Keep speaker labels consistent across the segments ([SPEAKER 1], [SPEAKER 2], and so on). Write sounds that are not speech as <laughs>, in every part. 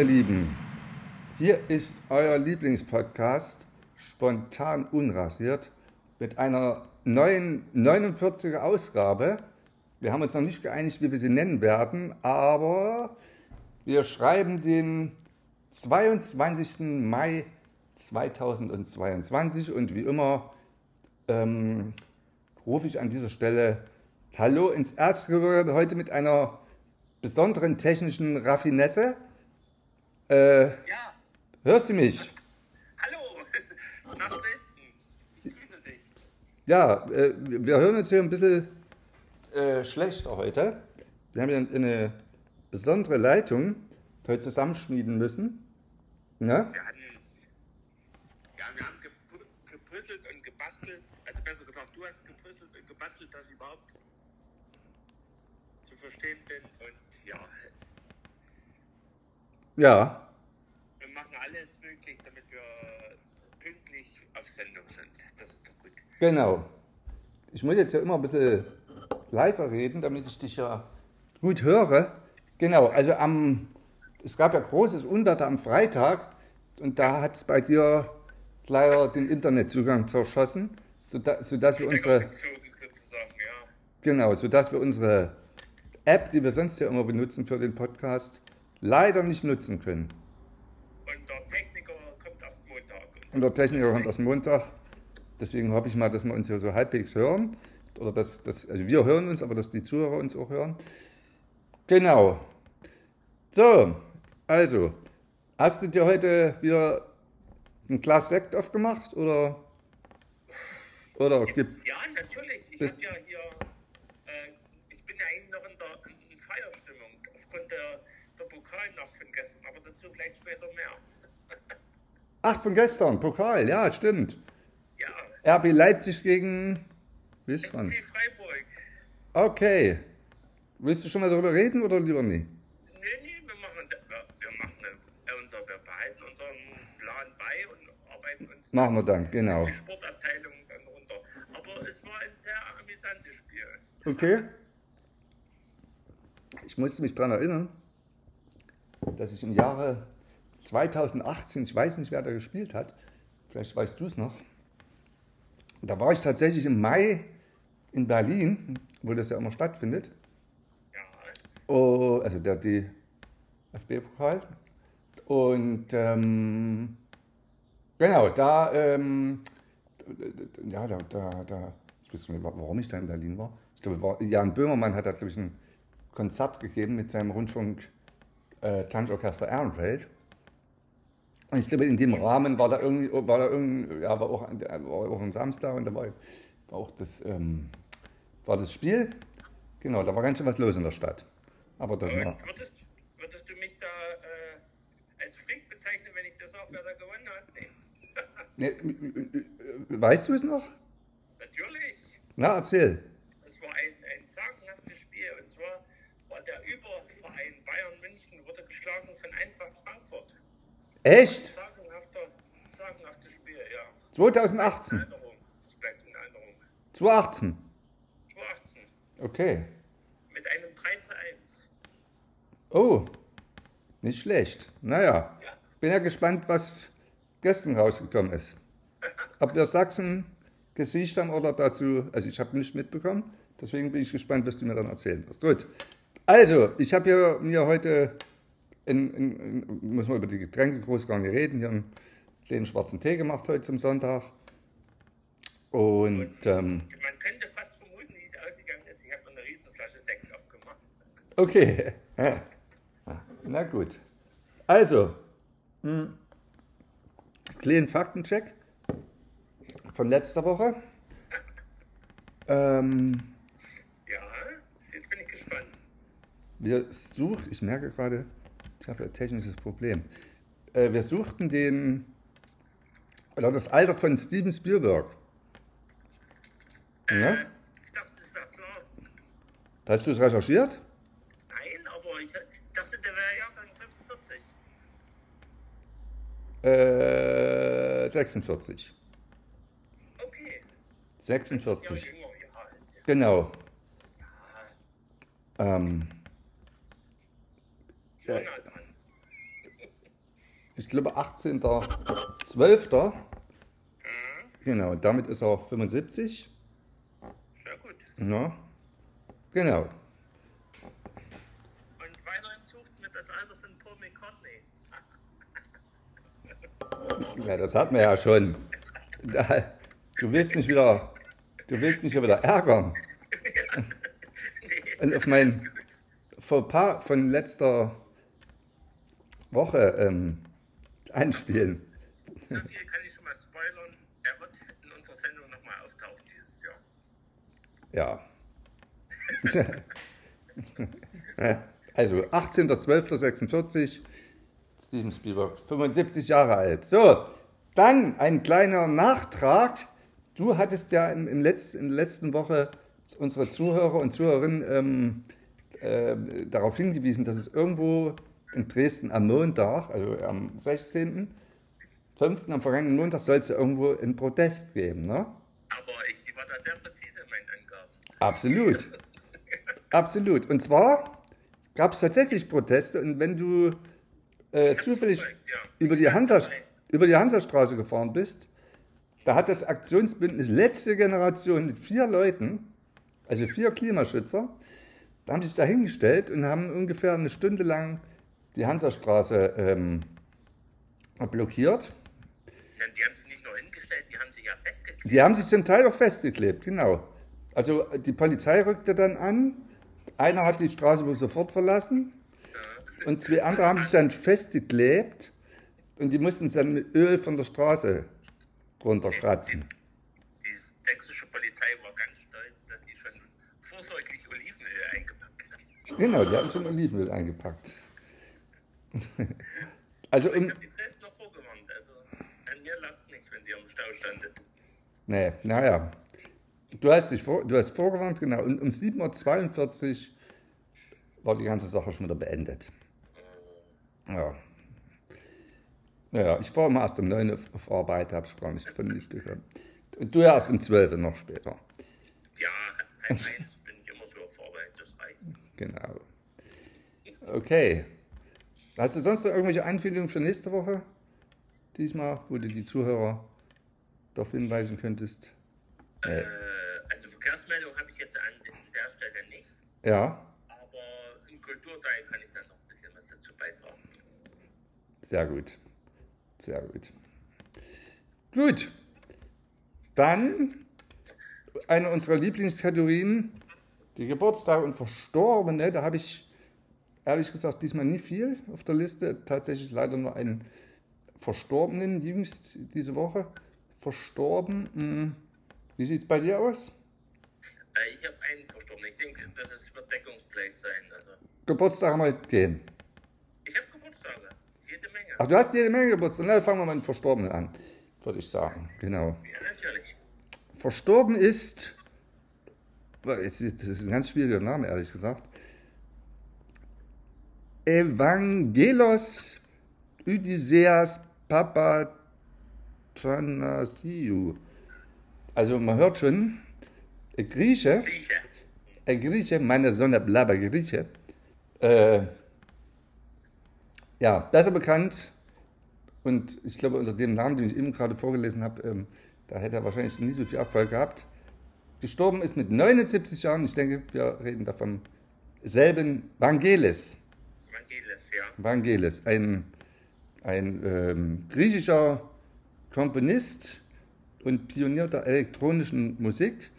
[SPEAKER 1] Ihr Lieben, hier ist euer Lieblingspodcast Spontan Unrasiert mit einer neuen 49er Ausgabe. Wir haben uns noch nicht geeinigt, wie wir sie nennen werden, aber wir schreiben den 22. Mai 2022 und wie immer ähm, rufe ich an dieser Stelle Hallo ins Erzgebirge heute mit einer besonderen technischen Raffinesse. Äh,
[SPEAKER 2] Ja,
[SPEAKER 1] hörst du mich?
[SPEAKER 2] hallo, <laughs> nach Dresden. Ich grüße dich.
[SPEAKER 1] Ja, äh, wir hören uns hier ein bisschen äh, schlechter heute. Wir haben hier eine besondere Leitung heute zusammenschmieden müssen. Ne?
[SPEAKER 2] Wir hatten, ja, wir haben gepuzzelt und gebastelt, also besser gesagt, du hast gepuzzelt und gebastelt, dass ich überhaupt zu verstehen bin ja,
[SPEAKER 1] Ja,
[SPEAKER 2] wir machen alles möglich, damit wir pünktlich auf Sendung sind. Das ist doch gut.
[SPEAKER 1] genau. Ich muss jetzt ja immer ein bisschen leiser reden, damit ich dich ja gut höre. Genau, also am, es gab ja großes Unwetter am Freitag und da hat es bei dir leider den Internetzugang zerschossen, sodass, sodass wir unsere... Genau, sodass wir unsere App, die wir sonst ja immer benutzen für den Podcast, leider nicht nutzen können.
[SPEAKER 2] Und der Techniker kommt erst Montag.
[SPEAKER 1] Und der Techniker kommt erst Montag. Deswegen hoffe ich mal, dass wir uns hier so halbwegs hören. Oder dass, dass also wir hören uns, aber dass die Zuhörer uns auch hören. Genau. So, also, hast du dir heute wieder ein Glas Sekt aufgemacht? Oder, oder gibt
[SPEAKER 2] Ja, natürlich. Ich habe ja hier, äh, ich bin ja eigentlich noch in der in Feierstimmung aufgrund der, der Pokalnacht von gestern, aber dazu vielleicht später mehr. <laughs>
[SPEAKER 1] Ach, von gestern, Pokal, ja, stimmt.
[SPEAKER 2] Ja,
[SPEAKER 1] RB Leipzig gegen. Wisst
[SPEAKER 2] SC
[SPEAKER 1] schon.
[SPEAKER 2] Freiburg.
[SPEAKER 1] Okay. Willst du schon mal darüber reden oder lieber nie?
[SPEAKER 2] Nee, nee, wir machen, wir, machen äh, unser, wir behalten unseren Plan bei und arbeiten uns
[SPEAKER 1] Machen wir dann, genau.
[SPEAKER 2] die Sportabteilung dann runter. Aber es war ein sehr amüsantes Spiel.
[SPEAKER 1] Okay. Ich musste mich daran erinnern, dass ich im Jahre 2018, ich weiß nicht, wer da gespielt hat, vielleicht weißt du es noch, da war ich tatsächlich im Mai in Berlin, wo das ja immer stattfindet.
[SPEAKER 2] Ja,
[SPEAKER 1] Oh, also der DFB-Pokal. Und ähm, genau, da, ähm, ja, da, da, da, ich weiß nicht, warum ich da in Berlin war. Ich glaube, Jan Böhmermann hat da, glaube ich, ein Konzert gegeben mit seinem Rundfunk äh, Tanzorchester Ehrenfeld. Und ich glaube, in dem Rahmen war da irgendwie, war da irgendwie, ja, war auch, ein- war auch ein Samstag und da war, war auch das, ähm, war das Spiel. Genau, da war ganz schön was los in der Stadt. Aber das war,
[SPEAKER 2] Und würdest, würdest du mich da äh, als Flink bezeichnen, wenn ich das auch wer da gewonnen hat? Nee.
[SPEAKER 1] ne, weißt du es noch?
[SPEAKER 2] Natürlich.
[SPEAKER 1] Na, erzähl.
[SPEAKER 2] Es war ein, ein sagenhaftes Spiel. Und zwar war der Überverein Bayern München wurde geschlagen von Eintracht Frankfurt.
[SPEAKER 1] Echt?
[SPEAKER 2] Sagenhaftes Spiel, ja.
[SPEAKER 1] 2018.
[SPEAKER 2] Erinnerung. Das bleibt in Erinnerung.
[SPEAKER 1] 2018.
[SPEAKER 2] 2018.
[SPEAKER 1] Okay.
[SPEAKER 2] Mit einem 3 zu 1.
[SPEAKER 1] Oh, nicht schlecht. Naja,
[SPEAKER 2] Ja.
[SPEAKER 1] bin ja gespannt, was gestern rausgekommen ist. <laughs> Ob wir Sachsen gesiegt haben oder dazu, also ich habe nicht mitbekommen, deswegen bin ich gespannt, was du mir dann erzählen wirst. Gut, also ich habe mir heute, in, in, in, muss man über die Getränke groß gar nicht reden, hier einen kleinen schwarzen Tee gemacht heute zum Sonntag. Und ähm,
[SPEAKER 2] Man könnte fast vermuten, wie es ausgegangen ist. Ich habe eine Riesenflasche Sekt aufgemacht.
[SPEAKER 1] Okay. Na gut. Also, hm, kleinen Faktencheck von letzter Woche. Ähm,
[SPEAKER 2] Ja, jetzt bin ich gespannt.
[SPEAKER 1] wir suchen, ich merke gerade, ich habe ein technisches Problem. Äh, wir suchten den, oder das Alter von Steven Spielberg. Ja?
[SPEAKER 2] Ich dachte, das wäre klar.
[SPEAKER 1] Hast du es recherchiert?
[SPEAKER 2] Nein, aber ich dachte, der wäre Jahrgang 45.
[SPEAKER 1] Äh, 46.
[SPEAKER 2] Okay. Ja,
[SPEAKER 1] 46.
[SPEAKER 2] jünger, ja. Ja.
[SPEAKER 1] Genau.
[SPEAKER 2] ja
[SPEAKER 1] Ähm,
[SPEAKER 2] dran.
[SPEAKER 1] ich glaube 18.12. Genau, damit ist er 75.
[SPEAKER 2] Sehr gut.
[SPEAKER 1] Ja. Genau.
[SPEAKER 2] Und weiterhin sucht mir das Alter von Paul McCartney. <laughs>
[SPEAKER 1] Ja, das hat man ja schon. Du willst mich wieder, du willst mich ja wieder ärgern. <laughs> Und auf mein Fauxpas von letzter Woche ähm, einspielen.
[SPEAKER 2] So viel kann ich schon mal spoilern. Er wird in unserer Sendung nochmal auftauchen dieses Jahr.
[SPEAKER 1] Ja. <laughs> Also 18.12.46, Steven Spielberg, 75 Jahre alt. So, dann ein kleiner Nachtrag. Du hattest ja im, im Letz-, in der letzten Woche unsere Zuhörer und Zuhörerinnen ähm, äh, darauf hingewiesen, dass es irgendwo in Dresden am Montag, also am 16., 5. am vergangenen Montag, soll es ja irgendwo einen Protest geben, ne?
[SPEAKER 2] Aber ich war da sehr präzise in meinen Angaben.
[SPEAKER 1] Absolut. <laughs> Absolut. Und zwar gab es tatsächlich Proteste und wenn du äh, zufällig
[SPEAKER 2] ja.
[SPEAKER 1] über die, Hansa, über die Hansastraße gefahren bist, da hat das Aktionsbündnis letzte Generation mit vier Leuten, also vier Klimaschützer, da haben sich da hingestellt und haben ungefähr eine Stunde lang die Hansastraße ähm, blockiert.
[SPEAKER 2] Ja, die haben sich nicht nur hingestellt, die haben sich ja festgeklebt.
[SPEAKER 1] Die haben sich zum Teil auch festgeklebt, genau. Also die Polizei rückte dann an, einer hat die Straße wohl sofort verlassen und zwei andere haben sich dann festgeklebt und die mussten es dann mit Öl von der Straße runterkratzen.
[SPEAKER 2] Die sächsische Polizei war ganz stolz, dass sie schon vorsorglich Olivenöl eingepackt haben.
[SPEAKER 1] Genau, die hatten schon Olivenöl eingepackt. <laughs> Also
[SPEAKER 2] Ich habe die Dresden noch vorgewarnt, also an mir lag es nicht, wenn sie am Stau standet.
[SPEAKER 1] nee, naja. Du hast dich vor, du hast vorgewarnt, genau. Und um 7.42 Uhr war die ganze Sache schon wieder beendet. Ja. Naja, ich fahre immer erst um 9 Uhr auf Arbeit, habe ich gar nicht von nicht gehört. Und du erst um 12 Uhr noch später.
[SPEAKER 2] Ja, halb <laughs> eins bin ich immer so auf Arbeit, das reicht.
[SPEAKER 1] Genau. Okay. Hast du sonst noch irgendwelche Ankündigungen für nächste Woche? Diesmal, wo du die Zuhörer darauf hinweisen könntest?
[SPEAKER 2] Äh, also Verkehrsmeldung habe ich jetzt an der Stelle nicht,
[SPEAKER 1] Ja,
[SPEAKER 2] aber im Kulturteil kann ich dann noch ein bisschen was dazu beitragen.
[SPEAKER 1] sehr gut. Sehr gut. Gut. Dann eine unserer Lieblingskategorien, die Geburtstage und Verstorbene. Da habe ich ehrlich gesagt diesmal nicht viel auf der Liste. Tatsächlich leider nur einen Verstorbenen jüngst diese Woche. Verstorben. Hm. Wie sieht es bei dir aus?
[SPEAKER 2] Äh, ich habe einen verstorben. Ich denke, dass es wird deckungsgleich sein. Also,
[SPEAKER 1] Geburtstag haben wir gehen.
[SPEAKER 2] ich habe Geburtstage, jede Menge.
[SPEAKER 1] Ach, du hast jede Menge Geburtstag. Na, dann fangen wir mal mit Verstorbenen an, würde ich sagen. Genau.
[SPEAKER 2] Ja, natürlich.
[SPEAKER 1] Verstorben ist, das ist ein ganz schwieriger Name, ehrlich gesagt, Evangelos Odysseas Papathanasiou. Also man hört schon, ein Grieche, ein Grieche, meine Sonne blabber Grieche, äh, ja, besser bekannt und ich glaube unter dem Namen, den ich eben gerade vorgelesen habe, ähm, da hätte er wahrscheinlich nie so viel Erfolg gehabt. Gestorben ist mit 79 Jahren, ich denke, wir reden da vom selben Vangelis.
[SPEAKER 2] Ja.
[SPEAKER 1] Vangelis, ein, ein ähm, griechischer Komponist und Pionier der elektronischen Musik.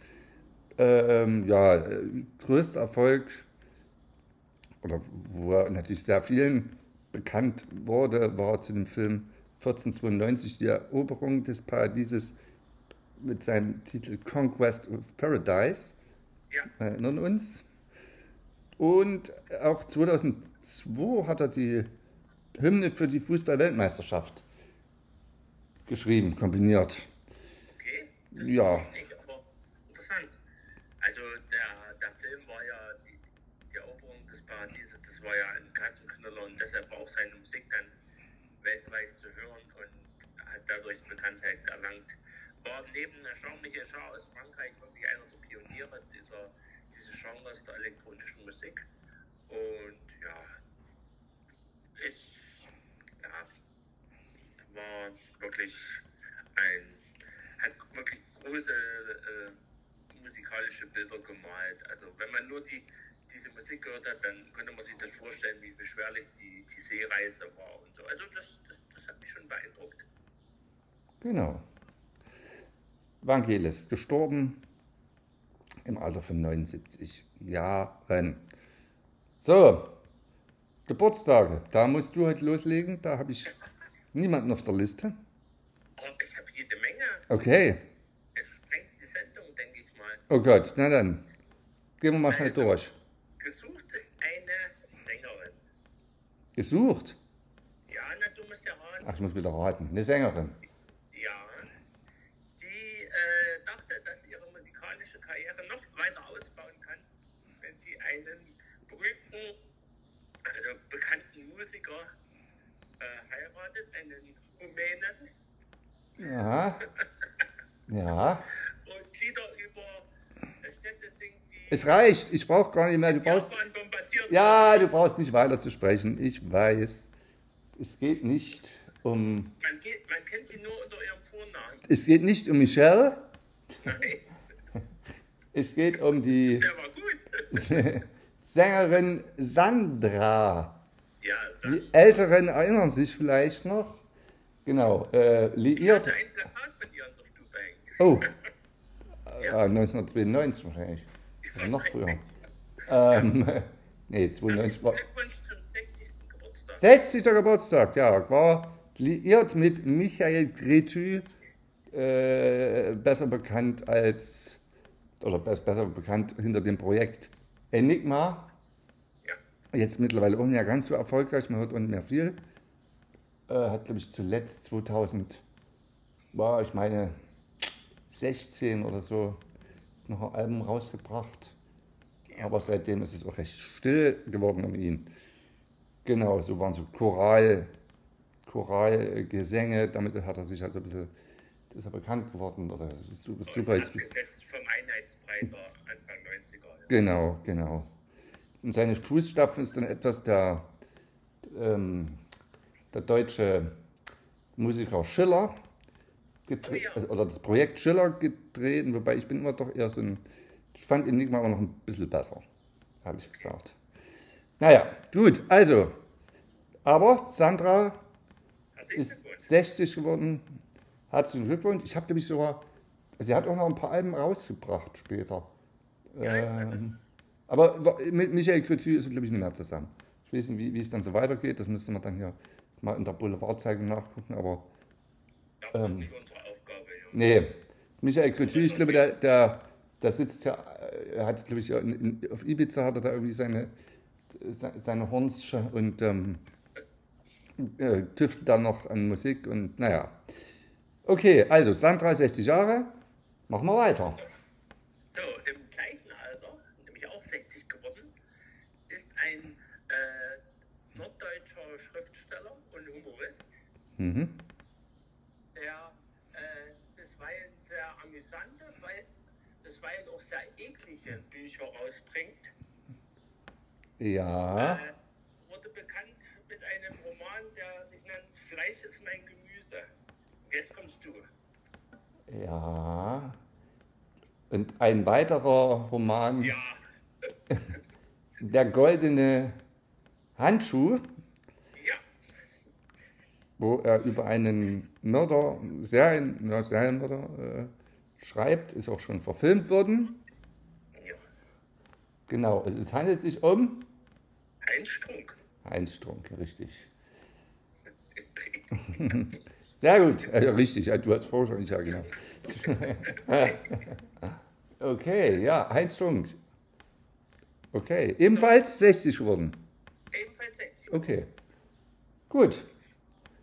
[SPEAKER 1] Ähm, ja, äh, größter Erfolg, oder wo er natürlich sehr vielen bekannt wurde, war zu dem Film 1492 die Eroberung des Paradieses mit seinem Titel Conquest of Paradise.
[SPEAKER 2] Ja,
[SPEAKER 1] Wir erinnern uns. Und auch 2002 hat er die Hymne für die Fußball-Weltmeisterschaft geschrieben, kombiniert.
[SPEAKER 2] okay.
[SPEAKER 1] Ja,
[SPEAKER 2] Nicht, aber interessant. Also der, der Film war ja die, die Eroberung des Paradieses, das war ja ein Kassenknüller und deshalb war auch seine Musik dann weltweit zu hören und hat dadurch Bekanntheit erlangt. War neben der charmliche Schar aus Frankreich wirklich einer der Pioniere dieser, Genres der elektronischen Musik. Und ja, es ja, war wirklich ein, hat wirklich große äh, musikalische Bilder gemalt. Also wenn man nur die, diese Musik gehört hat, dann könnte man sich das vorstellen, wie beschwerlich die, die Seereise war und so. Also das, das, das hat mich schon beeindruckt.
[SPEAKER 1] Genau. Vangelis, gestorben im Alter von 79 Jahren. So, Geburtstage, da musst du heute loslegen, da habe ich niemanden auf der Liste.
[SPEAKER 2] Aber ich habe jede Menge.
[SPEAKER 1] Okay,
[SPEAKER 2] Es sprengt die Sendung, denke ich mal.
[SPEAKER 1] oh Gott, na dann, gehen wir mal schnell durch.
[SPEAKER 2] Gesucht ist eine Sängerin.
[SPEAKER 1] Gesucht?
[SPEAKER 2] Ja, na, du musst ja raten.
[SPEAKER 1] Ach, ich muss wieder raten. Eine Sängerin.
[SPEAKER 2] Ja. Die äh, dachte, dass sie ihre musikalische Karriere noch weiter ausbauen kann, wenn sie einen berühmten, also bekannten Musiker äh, heiratet, einen Rumänen,
[SPEAKER 1] Ja. <laughs> Ja.
[SPEAKER 2] und Lieder über äh, Städte singt, die
[SPEAKER 1] Es reicht, ich brauche gar nicht mehr. Du brauchst. Ja, du brauchst nicht weiter zu sprechen. Ich weiß. Es geht nicht um.
[SPEAKER 2] Man, geht, man kennt sie nur unter ihrem Vornamen.
[SPEAKER 1] Es geht nicht um Michelle.
[SPEAKER 2] Nein, <laughs>
[SPEAKER 1] Es geht um die
[SPEAKER 2] der war gut. <laughs>
[SPEAKER 1] Sängerin Sandra.
[SPEAKER 2] Ja,
[SPEAKER 1] Die Älteren erinnern sich vielleicht noch. Genau, äh,
[SPEAKER 2] ich
[SPEAKER 1] liiert.
[SPEAKER 2] hatte ein von ihr an der Stube hängen.
[SPEAKER 1] Oh, <laughs> ja, 1992 wahrscheinlich. Oder noch früher. Ähm, <laughs> nee, 92 war.
[SPEAKER 2] Glückwunsch zum 60. Geburtstag.
[SPEAKER 1] 60. Geburtstag, ja, war liiert mit Michael Gretü, äh, besser bekannt als, oder bess- besser bekannt hinter dem Projekt Enigma. Jetzt mittlerweile auch nicht mehr ganz so erfolgreich, man hört auch nicht mehr viel. Äh, hat, glaube ich, zuletzt 2000, war ich meine 16 oder so, noch ein Album rausgebracht. Aber seitdem ist es auch recht still geworden um ihn. Genau, so waren so Choral, Choralgesänge, damit hat er sich halt so ein bisschen, ist er bekannt geworden. Oder super, super jetzt,
[SPEAKER 2] vom Einheitsbreiter Anfang 90er. Ja.
[SPEAKER 1] Genau, genau. Und seine Fußstapfen ist dann etwas der, ähm, der deutsche Musiker Schiller getreten,
[SPEAKER 2] Oh ja.
[SPEAKER 1] oder das Projekt Schiller getreten, wobei ich bin immer doch eher so ein, ich fand Enigma immer noch ein bisschen besser, habe ich gesagt. Naja, gut, also, aber Sandra ist
[SPEAKER 2] Glückwunsch.
[SPEAKER 1] 60 geworden. Herzlichen Glückwunsch. Ich habe nämlich sogar, sie hat auch noch ein paar Alben rausgebracht später. Ähm, aber mit Michael Cretu ist, glaube ich, nicht mehr zusammen. Ich weiß nicht, wie, wie es dann so weitergeht. Das müsste man dann hier mal in der Boulevardzeitung nachgucken. Aber ähm,
[SPEAKER 2] ist nicht unsere Aufgabe.
[SPEAKER 1] Nee, Michael Cretu, ich glaube, der, der, der sitzt ja, er hat, glaube ich, in, in, auf Ibiza hat er da irgendwie seine, se- seine Hornsche und ähm, äh, tüftelt dann noch an Musik und naja. Okay, also Sandra 60 Jahre, machen wir weiter.
[SPEAKER 2] So, im gleichen Alter, nämlich auch 60 geworden, ist ein äh, norddeutscher Schriftsteller und Humorist,
[SPEAKER 1] Mhm.
[SPEAKER 2] der äh, bisweilen sehr amüsante, weil bisweilen auch sehr eklige Bücher rausbringt.
[SPEAKER 1] Ja,
[SPEAKER 2] Äh, wurde bekannt mit einem Roman, der sich nennt Fleisch ist mein Gemüse. Und jetzt kommst du.
[SPEAKER 1] ja. Und ein weiterer Roman,
[SPEAKER 2] Ja, <laughs>
[SPEAKER 1] Der goldene Handschuh, wo er über einen Mörder, Serien, ja, Serienmörder äh, schreibt, ist auch schon verfilmt worden.
[SPEAKER 2] ja.
[SPEAKER 1] Genau, es, es handelt sich um
[SPEAKER 2] Ein Strunk.
[SPEAKER 1] Heinz Strunk, richtig. <laughs> Sehr gut, äh, richtig, du hast vorher schon, ja genau. <laughs> okay, ja, Heinz Strunk. Okay, ebenfalls 60 geworden.
[SPEAKER 2] Ebenfalls 60.
[SPEAKER 1] Okay, gut.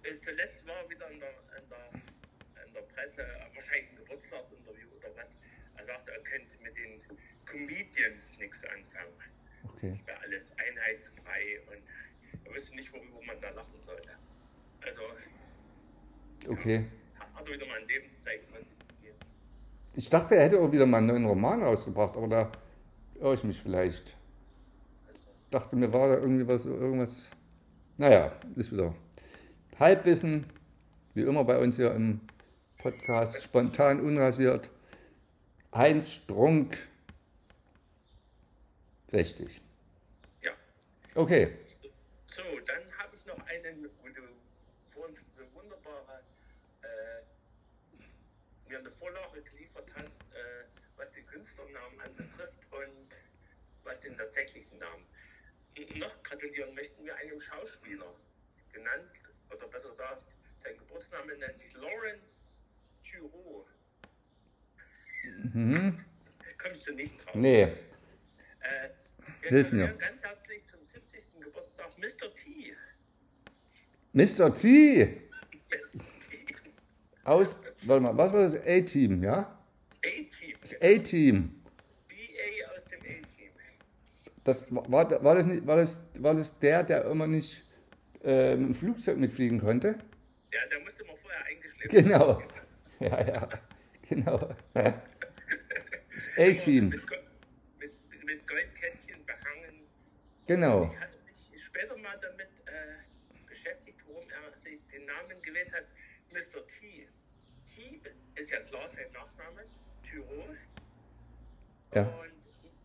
[SPEAKER 2] Äh, Zuletzt war wieder in der, in der, in der Presse, äh, wahrscheinlich ein Geburtstagsinterview oder was. Er sagte, er könnte mit den Comedians nichts anfangen.
[SPEAKER 1] Okay,
[SPEAKER 2] Es wäre alles einheitsfrei und er wüsste nicht, worüber man da lachen sollte. Also
[SPEAKER 1] okay.
[SPEAKER 2] hat er wieder mal ein Lebenszeichen von sich gegeben.
[SPEAKER 1] Ich dachte, er hätte auch wieder mal einen neuen Roman rausgebracht, aber da irre ich mich vielleicht.
[SPEAKER 2] Also,
[SPEAKER 1] Dachte mir, war da irgendwie was, irgendwas. Naja, ist wieder Halbwissen, wie immer bei uns hier im Podcast, spontan unrasiert. Heinz Strunk 60.
[SPEAKER 2] Ja.
[SPEAKER 1] Okay.
[SPEAKER 2] So, dann habe ich noch einen, wo du vor uns so wunderbare, äh, mir eine Vorlage geliefert hast, äh, was den Künstlernamen anbetrifft und was den tatsächlichen Namen. Noch gratulieren möchten wir einem Schauspieler, genannt, oder besser gesagt, sein Geburtsname nennt sich Lawrence Thureau.
[SPEAKER 1] Mhm.
[SPEAKER 2] Kommst du nicht drauf?
[SPEAKER 1] Nee.
[SPEAKER 2] Äh, wir
[SPEAKER 1] Hilf mir.
[SPEAKER 2] ganz herzlich zum 70. Geburtstag Mr. T.
[SPEAKER 1] Mr. T. <laughs>
[SPEAKER 2] Mr. T.
[SPEAKER 1] Aus, warte mal, was war das? A-Team, ja?
[SPEAKER 2] A-Team.
[SPEAKER 1] Das A-Team.
[SPEAKER 2] BA aus dem A-Team.
[SPEAKER 1] Das, war, war, das nicht, war, das, war das der, der immer nicht äh, mit dem Flugzeug mitfliegen konnte?
[SPEAKER 2] Ja, da musste man vorher eingeschleppt
[SPEAKER 1] Genau. <laughs> Ja, ja. Genau. <laughs> Das A-Team.
[SPEAKER 2] Mit, mit, mit Goldkettchen behangen.
[SPEAKER 1] Genau.
[SPEAKER 2] Ich hatte mich später mal damit äh, beschäftigt, warum er sich den Namen gewählt hat, Mr. T. T ist ja klar sein Nachname, Tyrol.
[SPEAKER 1] Ja.
[SPEAKER 2] Und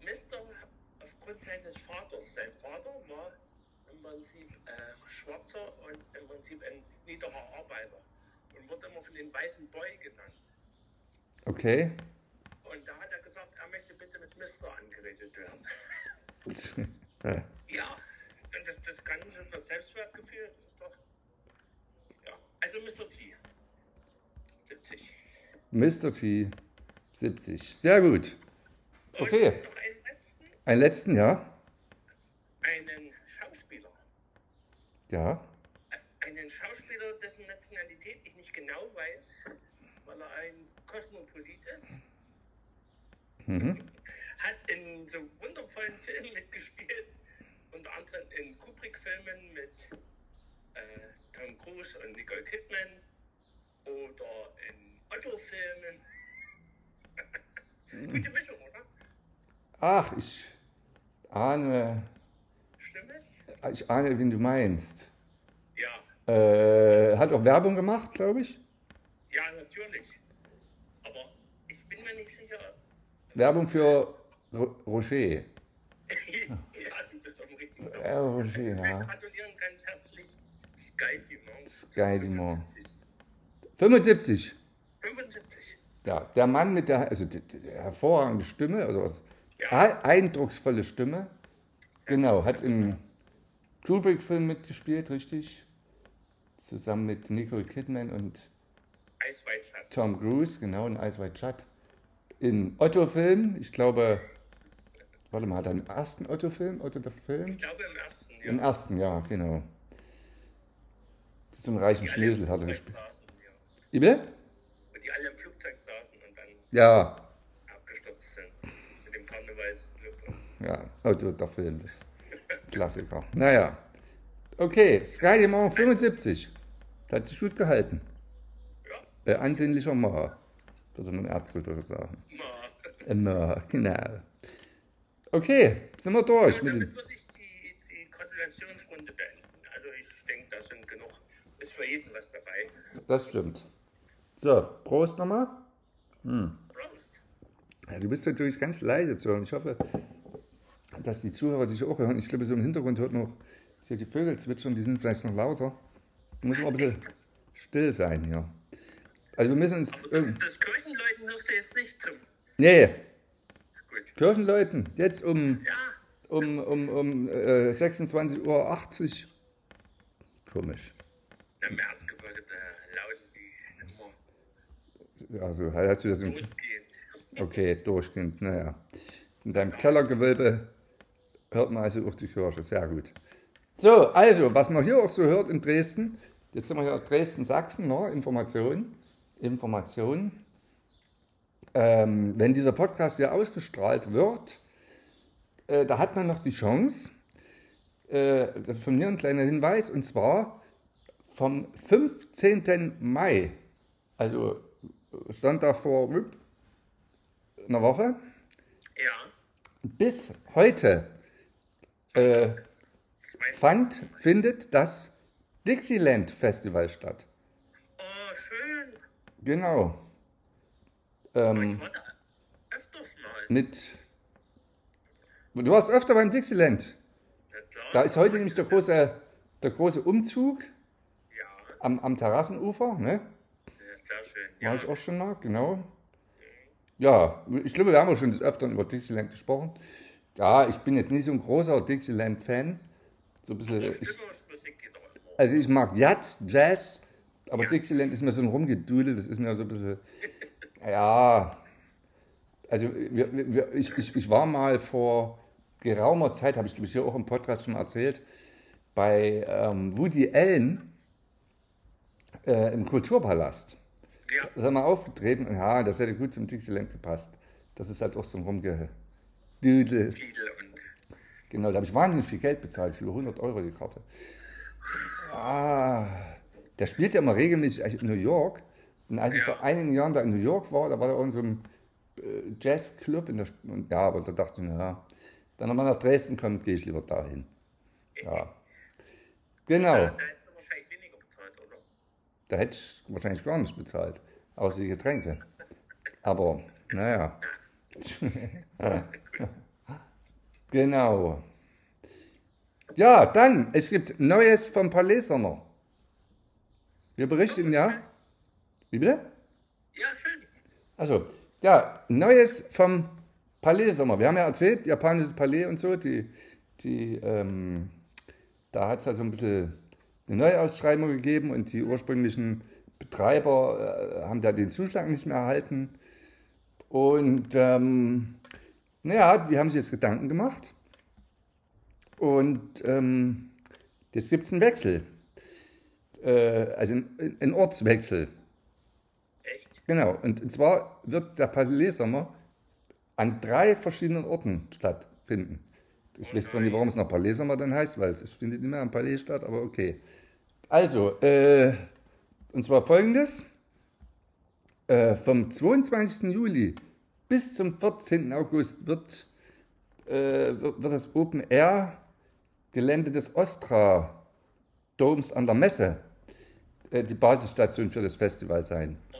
[SPEAKER 2] Mr. aufgrund seines Vaters. Sein Vater war Prinzip äh, Schwarzer und im Prinzip ein niederer Arbeiter und wurde immer von den weißen Boy genannt.
[SPEAKER 1] Okay.
[SPEAKER 2] Und da hat er gesagt, er möchte bitte mit Mr. angeredet werden.
[SPEAKER 1] Ja. <laughs>
[SPEAKER 2] Ja, und das, das kann für das Selbstwertgefühl, das ist doch. Ja, also Mr. T. 70.
[SPEAKER 1] Mr. T. 70. Sehr gut.
[SPEAKER 2] Und
[SPEAKER 1] Okay.
[SPEAKER 2] noch einen letzten,
[SPEAKER 1] Einen letzten, ja?
[SPEAKER 2] einen.
[SPEAKER 1] Ja.
[SPEAKER 2] Einen Schauspieler, dessen Nationalität ich nicht genau weiß, weil er ein Kosmopolit ist,
[SPEAKER 1] Mhm.
[SPEAKER 2] hat in so wundervollen Filmen mitgespielt, unter anderem in Kubrick-Filmen mit äh, Tom Cruise und Nicole Kidman oder in Otto-Filmen. <laughs> Gute Mischung, oder?
[SPEAKER 1] Ach, ich ahne? Ich ahne, wen du meinst.
[SPEAKER 2] Ja,
[SPEAKER 1] Äh, hat auch Werbung gemacht, glaube ich.
[SPEAKER 2] ja, natürlich. Aber ich bin mir nicht sicher.
[SPEAKER 1] Werbung für Ro Rocher. <laughs>
[SPEAKER 2] ja, du bist dem richtigen Weg.
[SPEAKER 1] Ja, Rocher,
[SPEAKER 2] Wir
[SPEAKER 1] ja.
[SPEAKER 2] gratulieren ganz herzlich Sky Dumont.
[SPEAKER 1] Sky Dumont.
[SPEAKER 2] 75.
[SPEAKER 1] 75.
[SPEAKER 2] 75.
[SPEAKER 1] Ja, der Mann mit der, also die, die hervorragende Stimme, also was,
[SPEAKER 2] Ja.
[SPEAKER 1] eindrucksvolle Stimme. Genau, hat im Kubrick-Film mitgespielt, richtig? Zusammen mit Nicole Kidman und. Tom Cruise, genau, in Ice White Shut. In Otto-Film, ich glaube, warte mal, hat er im ersten Otto-Film, Otto der Film?
[SPEAKER 2] Ich glaube im ersten Jahr.
[SPEAKER 1] Im ersten, ja, genau. So einen reichen
[SPEAKER 2] die alle im
[SPEAKER 1] Schnösel hat er gespielt.
[SPEAKER 2] ja.
[SPEAKER 1] Wie?
[SPEAKER 2] Und die alle im Flugzeug saßen und dann
[SPEAKER 1] Ja,
[SPEAKER 2] abgestürzt sind. Mit dem Karnevalsclub. und-
[SPEAKER 1] ja, Otto der Film, das Klassiker. Naja. Okay, Sky Dumont 75. Das hat sich gut gehalten.
[SPEAKER 2] Ja,
[SPEAKER 1] Äh, ansehnlicher Ma, würde man Ärzte sagen.
[SPEAKER 2] mal.
[SPEAKER 1] Immer, genau. Okay, sind wir durch mit
[SPEAKER 2] Damit würde ich die, die Gratulationsrunde beenden. Also ich denke, da sind genug, ist für jeden was dabei.
[SPEAKER 1] Das stimmt. So, Prost nochmal.
[SPEAKER 2] Prost.
[SPEAKER 1] Ja, du bist natürlich ganz leise zu hören. Ich hoffe, dass die Zuhörer dich auch hören. Ich glaube, so im Hintergrund hört noch die Vögel zwitschern, die sind vielleicht noch lauter. Muss aber ein bisschen still sein hier. Also wir müssen uns.
[SPEAKER 2] Das,
[SPEAKER 1] irgend-
[SPEAKER 2] das Kirchenleuten hörst du jetzt nicht zum.
[SPEAKER 1] Nee,
[SPEAKER 2] Gut.
[SPEAKER 1] Kirchenleuten, jetzt um,
[SPEAKER 2] Ja,
[SPEAKER 1] um, um, um äh, 26.80 Uhr. Komisch.
[SPEAKER 2] im Erzgebirge, da lauten die immer
[SPEAKER 1] Also hast du das im,
[SPEAKER 2] durchgehend.
[SPEAKER 1] Okay, durchgehend, naja. In deinem Kellergewölbe hört man also auch die Kirche, sehr gut. So, also, was man hier auch so hört in Dresden, jetzt sind wir hier Dresden-Sachsen, ne? Information, Information. Ähm, wenn dieser Podcast hier ausgestrahlt wird, äh, da hat man noch die Chance, äh, von mir ein kleiner Hinweis, und zwar vom 15. Mai, also Sonntag vor einer Woche,
[SPEAKER 2] Ja,
[SPEAKER 1] bis heute äh, fand, findet das Dixieland Festival statt.
[SPEAKER 2] oh, schön.
[SPEAKER 1] Genau.
[SPEAKER 2] Ich
[SPEAKER 1] Ähm,
[SPEAKER 2] war da öfters mal.
[SPEAKER 1] mit Du warst öfter beim Dixieland. Da ist heute nämlich der große, der große Umzug
[SPEAKER 2] Ja,
[SPEAKER 1] am, am Terrassenufer. Ne?
[SPEAKER 2] sehr schön.
[SPEAKER 1] War
[SPEAKER 2] Ja,
[SPEAKER 1] ich auch schon mal, genau. Ja, ich glaube, wir haben auch schon des Öfteren über Dixieland gesprochen. Ja, ich bin jetzt nicht so ein großer Dixieland-Fan. So ein bisschen, ich,
[SPEAKER 2] auch immer.
[SPEAKER 1] also ich mag Jazz, Jazz, aber Dixieland ist mir so ein Rumgedudel, das ist mir so ein bisschen, <laughs> ja, also wir, wir, ich, ich, ich war mal vor geraumer Zeit, habe ich glaube ich hier auch im Podcast schon erzählt, bei ähm, Woody Allen äh, im Kulturpalast.
[SPEAKER 2] Ja,
[SPEAKER 1] Da ist er mal aufgetreten und ja, das hätte gut zum Dixieland gepasst. Das ist halt auch so ein Rumgedudel.
[SPEAKER 2] Und
[SPEAKER 1] Genau, da habe ich wahnsinnig viel Geld bezahlt, für 100 Euro die Karte. Ah, der spielt ja immer regelmäßig in New York. Und als ich
[SPEAKER 2] Ja.
[SPEAKER 1] vor einigen Jahren da in New York war, da war er in so einem äh, Jazzclub. In der, ja, aber da dachte ich mir, ja, wenn er mal nach Dresden kommt, gehe ich lieber dahin. Ja. Genau,
[SPEAKER 2] da hättest du wahrscheinlich weniger bezahlt, oder?
[SPEAKER 1] da hätte ich wahrscheinlich gar nicht bezahlt, außer die Getränke. Aber, naja. <laughs> genau. Ja, dann, es gibt Neues vom Palais Sommer. Wir berichten, ja? Wie bitte?
[SPEAKER 2] Ja, schön.
[SPEAKER 1] Also, ja, Neues vom Palais Sommer. Wir haben ja erzählt, japanisches Palais und so, die, die, ähm, da hat es also ein bisschen eine Neuausschreibung gegeben und die ursprünglichen Betreiber äh, haben da den Zuschlag nicht mehr erhalten. Und ähm, naja, die haben sich jetzt Gedanken gemacht. Und ähm, jetzt gibt es einen Wechsel. Äh, also einen, einen Ortswechsel.
[SPEAKER 2] Echt?
[SPEAKER 1] Genau, und, und zwar wird der Palais Sommer an drei verschiedenen Orten stattfinden. Ich weiß zwar nicht, warum es noch Palais Sommer dann heißt, weil es, es findet nicht mehr am Palais statt, aber okay. Also, äh, und zwar folgendes. Äh, vom 22. Juli bis zum 14. August wird, äh, wird, wird das Open Air Gelände des Ostra Doms an der Messe äh, die Basisstation für das Festival sein.
[SPEAKER 2] Oh.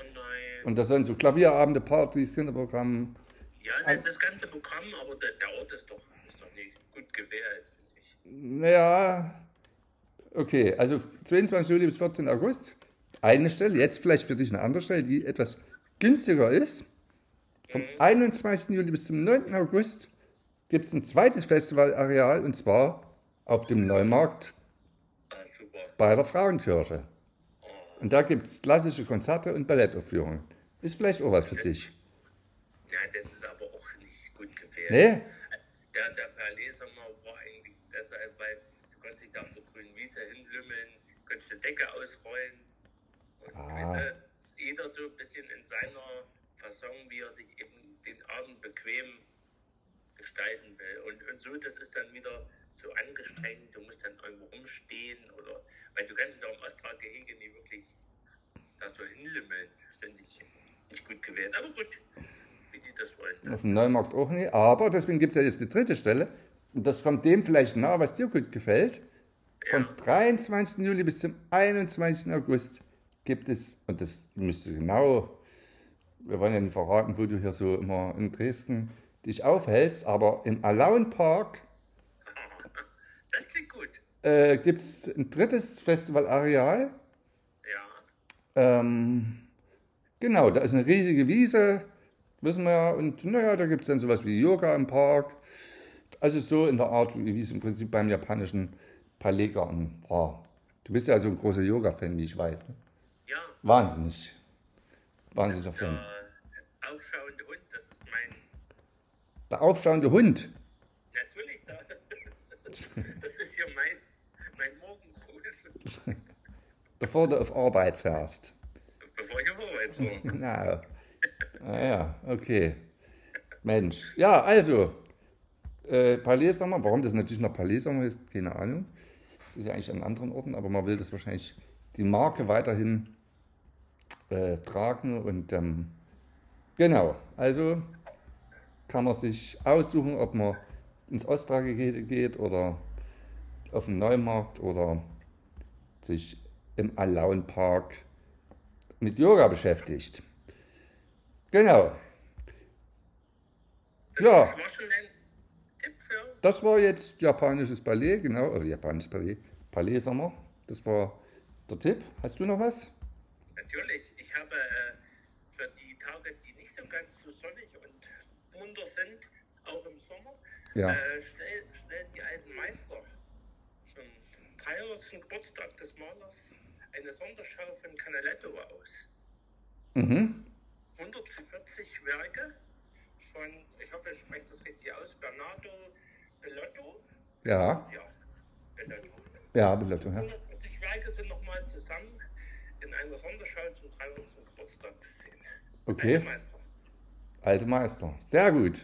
[SPEAKER 1] Und da sollen so Klavierabende, Partys, Kinderprogramm.
[SPEAKER 2] Ja, das, das ganze Programm, aber der, der Ort ist doch, ist doch nicht gut gewählt, finde ich.
[SPEAKER 1] Naja, okay, also 22. Juli bis 14. August. Eine Stelle, jetzt vielleicht für dich eine andere Stelle, die etwas günstiger ist. Vom 21. Juli bis zum 9. August gibt es ein zweites Festivalareal und zwar auf dem Neumarkt
[SPEAKER 2] Ah,
[SPEAKER 1] bei der Frauenkirche. Und da gibt es klassische Konzerte und Ballettaufführungen. Ist vielleicht auch was für dich.
[SPEAKER 2] Ja, das ist aber auch nicht gut gewählt.
[SPEAKER 1] Nee?
[SPEAKER 2] Der, der Sommer war eigentlich deshalb, weil du konntest dich da auf der grünen Wiese hinlümmeln, konntest die Decke ausrollen und
[SPEAKER 1] Ah.
[SPEAKER 2] gewisse, jeder so ein bisschen in seiner Fasson, wie er sich eben den Abend bequem gestalten will. Und, und so, das ist dann wieder so angestrengt, du musst dann irgendwo rumstehen oder, weil du kannst dich da im Ostra-Gehege nicht wirklich da so hinlümmeln, finde ich nicht gut gewählt. Aber gut, wie die das wollen.
[SPEAKER 1] Auf dem Neumarkt auch nicht. Aber deswegen gibt es ja jetzt die dritte Stelle. Und das kommt dem vielleicht nahe, was dir gut gefällt. Von 23. Juli bis zum 21. August gibt es, und das müsste genau, wir wollen ja nicht verraten, wo du hier so immer in Dresden dich aufhältst, aber im Alaun Park
[SPEAKER 2] Das klingt gut.
[SPEAKER 1] äh, gibt es ein drittes Festivalareal.
[SPEAKER 2] Ja.
[SPEAKER 1] Ähm, genau, da ist eine riesige Wiese, wissen wir ja. Und naja, da gibt es dann sowas wie Yoga im Park. Also so in der Art, wie es im Prinzip beim japanischen Palaisgarten war. Du bist ja so ein großer Yoga-Fan, wie ich weiß. Ne?
[SPEAKER 2] Ja,
[SPEAKER 1] Wahnsinnig. Wahnsinniger Fan.
[SPEAKER 2] der aufschauende Hund, das ist mein,
[SPEAKER 1] Der aufschauende Hund.
[SPEAKER 2] natürlich, da, das ist hier mein, mein Morgengruß,
[SPEAKER 1] Bevor du auf Arbeit fährst.
[SPEAKER 2] bevor ich auf Arbeit war.
[SPEAKER 1] Genau. <laughs> Ah ja, okay. Mensch. Ja, also, äh, Palais Sommer, warum das natürlich noch Palais Sommer ist, keine Ahnung. Das ist ja eigentlich an anderen Orten, aber man will das wahrscheinlich die Marke weiterhin äh, tragen und ähm, genau, also kann man sich aussuchen, ob man ins Ostrage geht, oder auf den Neumarkt oder sich im Alaun Park mit Yoga beschäftigt. Genau.
[SPEAKER 2] Das
[SPEAKER 1] Ja.
[SPEAKER 2] war schon ein Tipp für
[SPEAKER 1] das war jetzt japanisches Ballet, genau, oder japanisches Ballet, Ballet Sommer. Das war der Tipp. Hast du noch was?
[SPEAKER 2] Natürlich, ich habe äh, für die Tage, die nicht so ganz so sonnig und munter sind, auch im Sommer,
[SPEAKER 1] Ja.
[SPEAKER 2] äh, stell, stellen die alten Meister zum 300. Geburtstag des Malers eine Sonderschau von Canaletto aus.
[SPEAKER 1] Mhm.
[SPEAKER 2] 140 Werke von, ich hoffe, ich spreche das richtig aus, Bernardo Bellotto.
[SPEAKER 1] Ja,
[SPEAKER 2] Ja, Bellotto.
[SPEAKER 1] ja, Belotto, ja.
[SPEAKER 2] 140 Werke sind nochmal zusammen in einer Sonderschau zum 300. Geburtstag zu sehen.
[SPEAKER 1] Okay.
[SPEAKER 2] Meister.
[SPEAKER 1] Alte Meister. Sehr gut.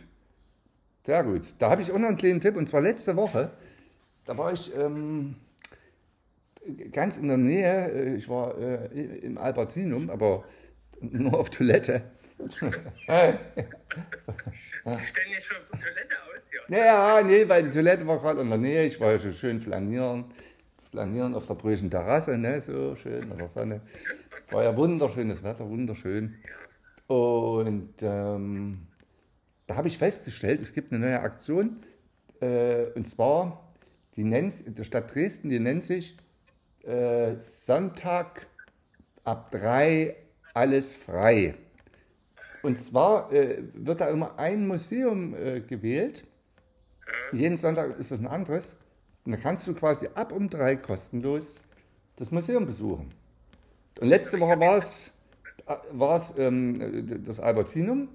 [SPEAKER 1] Sehr gut. Da habe ich auch noch einen kleinen Tipp. Und zwar letzte Woche, da war ich ähm, ganz in der Nähe. äh, Ich war äh, im Albertinum, aber nur auf Toilette. <laughs>
[SPEAKER 2] Die stellen jetzt schon auf der Toilette aus, ja.
[SPEAKER 1] Ja, nee, weil die Toilette war gerade in der Nähe. Ich war ja schon schön flanieren. Flanieren auf der brüchen Terrasse, ne? so schön in der Sonne. War ja wunderschönes Wetter, wunderschön. Und ähm, da habe ich festgestellt, es gibt eine neue Aktion. Äh, und zwar, die nennt, der Stadt Dresden, die nennt sich äh, Sonntag ab drei alles frei. Und zwar äh, wird da immer ein Museum äh, gewählt. Jeden Sonntag ist das ein anderes. Und dann kannst du quasi ab um drei kostenlos das Museum besuchen. Und letzte Woche war es, war es ähm, das Albertinum.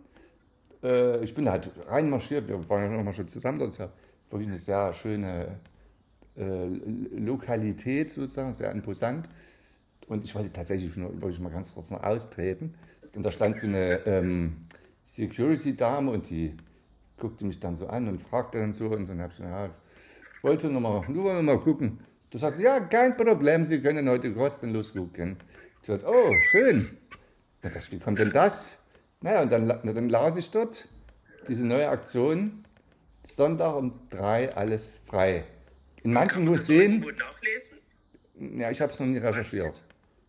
[SPEAKER 1] Äh, ich bin halt reinmarschiert, wir waren ja nochmal schon zusammen. Das ist ja wirklich eine sehr schöne äh, Lokalität sozusagen, sehr imposant. Und ich wollte tatsächlich nur, wollte ich mal ganz kurz noch austreten. Und da stand so eine ähm, Security-Dame und die guckte mich dann so an und fragte dann so. Und dann habe ich gesagt, ja, ich wollte nur mal, nur noch mal gucken. Du sagst, ja, kein Problem, Sie können heute kostenlos gucken. Ich sagte, oh, schön. Dann dachte ich, wie kommt denn das? Naja, und dann, dann las ich dort diese neue Aktion, Sonntag um drei alles frei. In manchen Museen,
[SPEAKER 2] nachlesen?
[SPEAKER 1] ja, ich habe es noch nie recherchiert.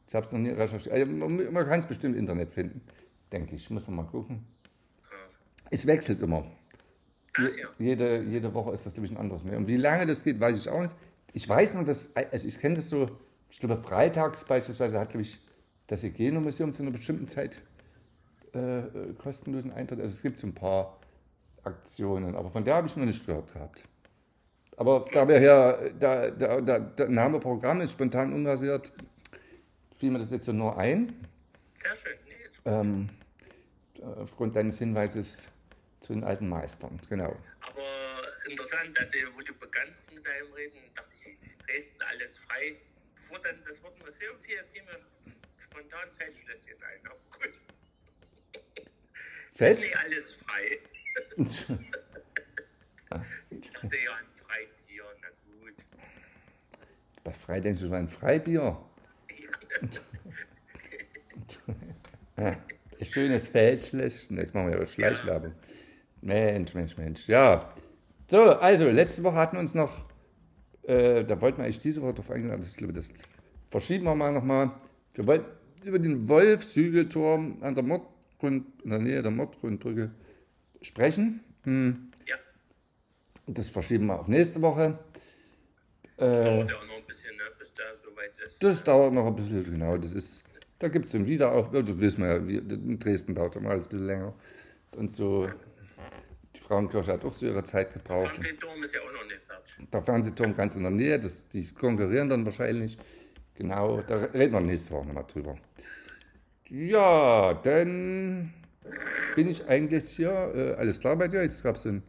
[SPEAKER 1] Ich habe es noch nie recherchiert. Also, man kann es bestimmt im Internet finden, denke ich. Muss man mal gucken. Es wechselt immer.
[SPEAKER 2] Ja.
[SPEAKER 1] jede, jede Woche ist das, glaube ich, ein anderes mehr. Und wie lange das geht, weiß ich auch nicht. Ich weiß nur, dass, also ich kenne das so, ich glaube, freitags beispielsweise hat, glaube ich, das Hygiene-Museum zu einer bestimmten Zeit äh, kostenlosen Eintritt. Also es gibt so ein paar Aktionen, aber von der habe ich noch nicht gehört gehabt. Aber da wir ja, da, da, da, der Name Programm ist spontan unrasiert, fiel mir das jetzt so nur ein.
[SPEAKER 2] Sehr schön. Nee.
[SPEAKER 1] Ähm, aufgrund deines Hinweises zu den alten Meistern, genau.
[SPEAKER 2] Aber interessant, also wo du begannst mit deinem Reden, dachte ich, Dresden alles frei. Bevor dann das Wort Museum fiel, fiel mir spontan Feldschlösschen ein. Aber gut.
[SPEAKER 1] Feld?
[SPEAKER 2] Nee, alles frei. <laughs> Ich dachte ja an Freibier, na gut.
[SPEAKER 1] Bei Frei denkst du an Freibier.
[SPEAKER 2] Ja. <laughs>
[SPEAKER 1] Schönes Feldschlösschen. Jetzt machen wir ja Schleichwerbung. Mensch, Mensch, Mensch. Ja. So, also, letzte Woche hatten wir uns noch, äh, da wollten wir eigentlich diese Woche drauf eingehen, also ich glaube, das verschieben wir mal nochmal. Wir wollten über den Wolfshügelturm an der Mordgrund, in der Nähe der Mordgrundbrücke sprechen. Hm,
[SPEAKER 2] ja,
[SPEAKER 1] das verschieben wir auf nächste Woche. Äh,
[SPEAKER 2] dauert ja auch noch ein bisschen, ne, bis da soweit ist.
[SPEAKER 1] Das dauert noch ein bisschen, genau. Das ist, da gibt es einen Wiederaufbau, das wissen wir ja, in Dresden dauert immer alles ein bisschen länger. Und so, die Frauenkirche hat auch so ihre Zeit gebraucht.
[SPEAKER 2] Fernsehturm ist ja auch noch nicht fertig.
[SPEAKER 1] Der Fernsehturm ganz in der Nähe, das, die konkurrieren dann wahrscheinlich. Genau, da reden wir nächste Woche nochmal drüber. Ja, dann bin ich eigentlich hier, äh, alles klar bei dir? Jetzt gab es ein,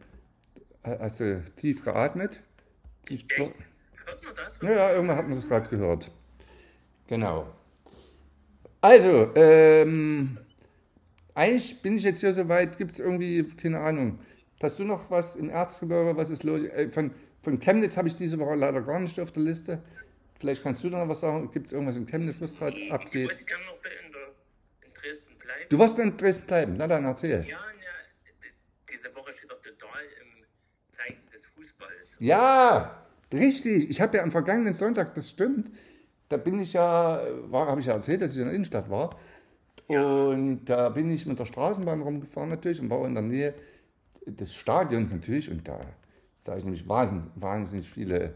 [SPEAKER 1] hast du tief geatmet? Tief,
[SPEAKER 2] Echt? Hört man das?
[SPEAKER 1] ja, ja, irgendwann hat man das gerade gehört. Genau. Also, ähm, eigentlich bin ich jetzt hier soweit, gibt es irgendwie, keine Ahnung. Hast du noch was in Erzgebirge, was ist los? Äh, von, von Chemnitz habe ich diese Woche leider gar nicht auf der Liste. Vielleicht kannst du da noch was sagen. Gibt es irgendwas in Chemnitz, was gerade
[SPEAKER 2] Ich
[SPEAKER 1] abgeht?
[SPEAKER 2] wollte gerne noch in, in Dresden bleiben.
[SPEAKER 1] Du wirst in Dresden bleiben, na dann erzähl.
[SPEAKER 2] Ja, ja, diese Woche steht doch total im Zeichen des Fußballs.
[SPEAKER 1] Ja, richtig. Ich habe ja am vergangenen Sonntag, das stimmt, da bin ich ja, habe ich ja erzählt, dass ich in der Innenstadt war. Und da bin ich mit der Straßenbahn rumgefahren natürlich und war in der Nähe des Stadions natürlich. Und da habe ich nämlich wahnsinnig, wahnsinnig viele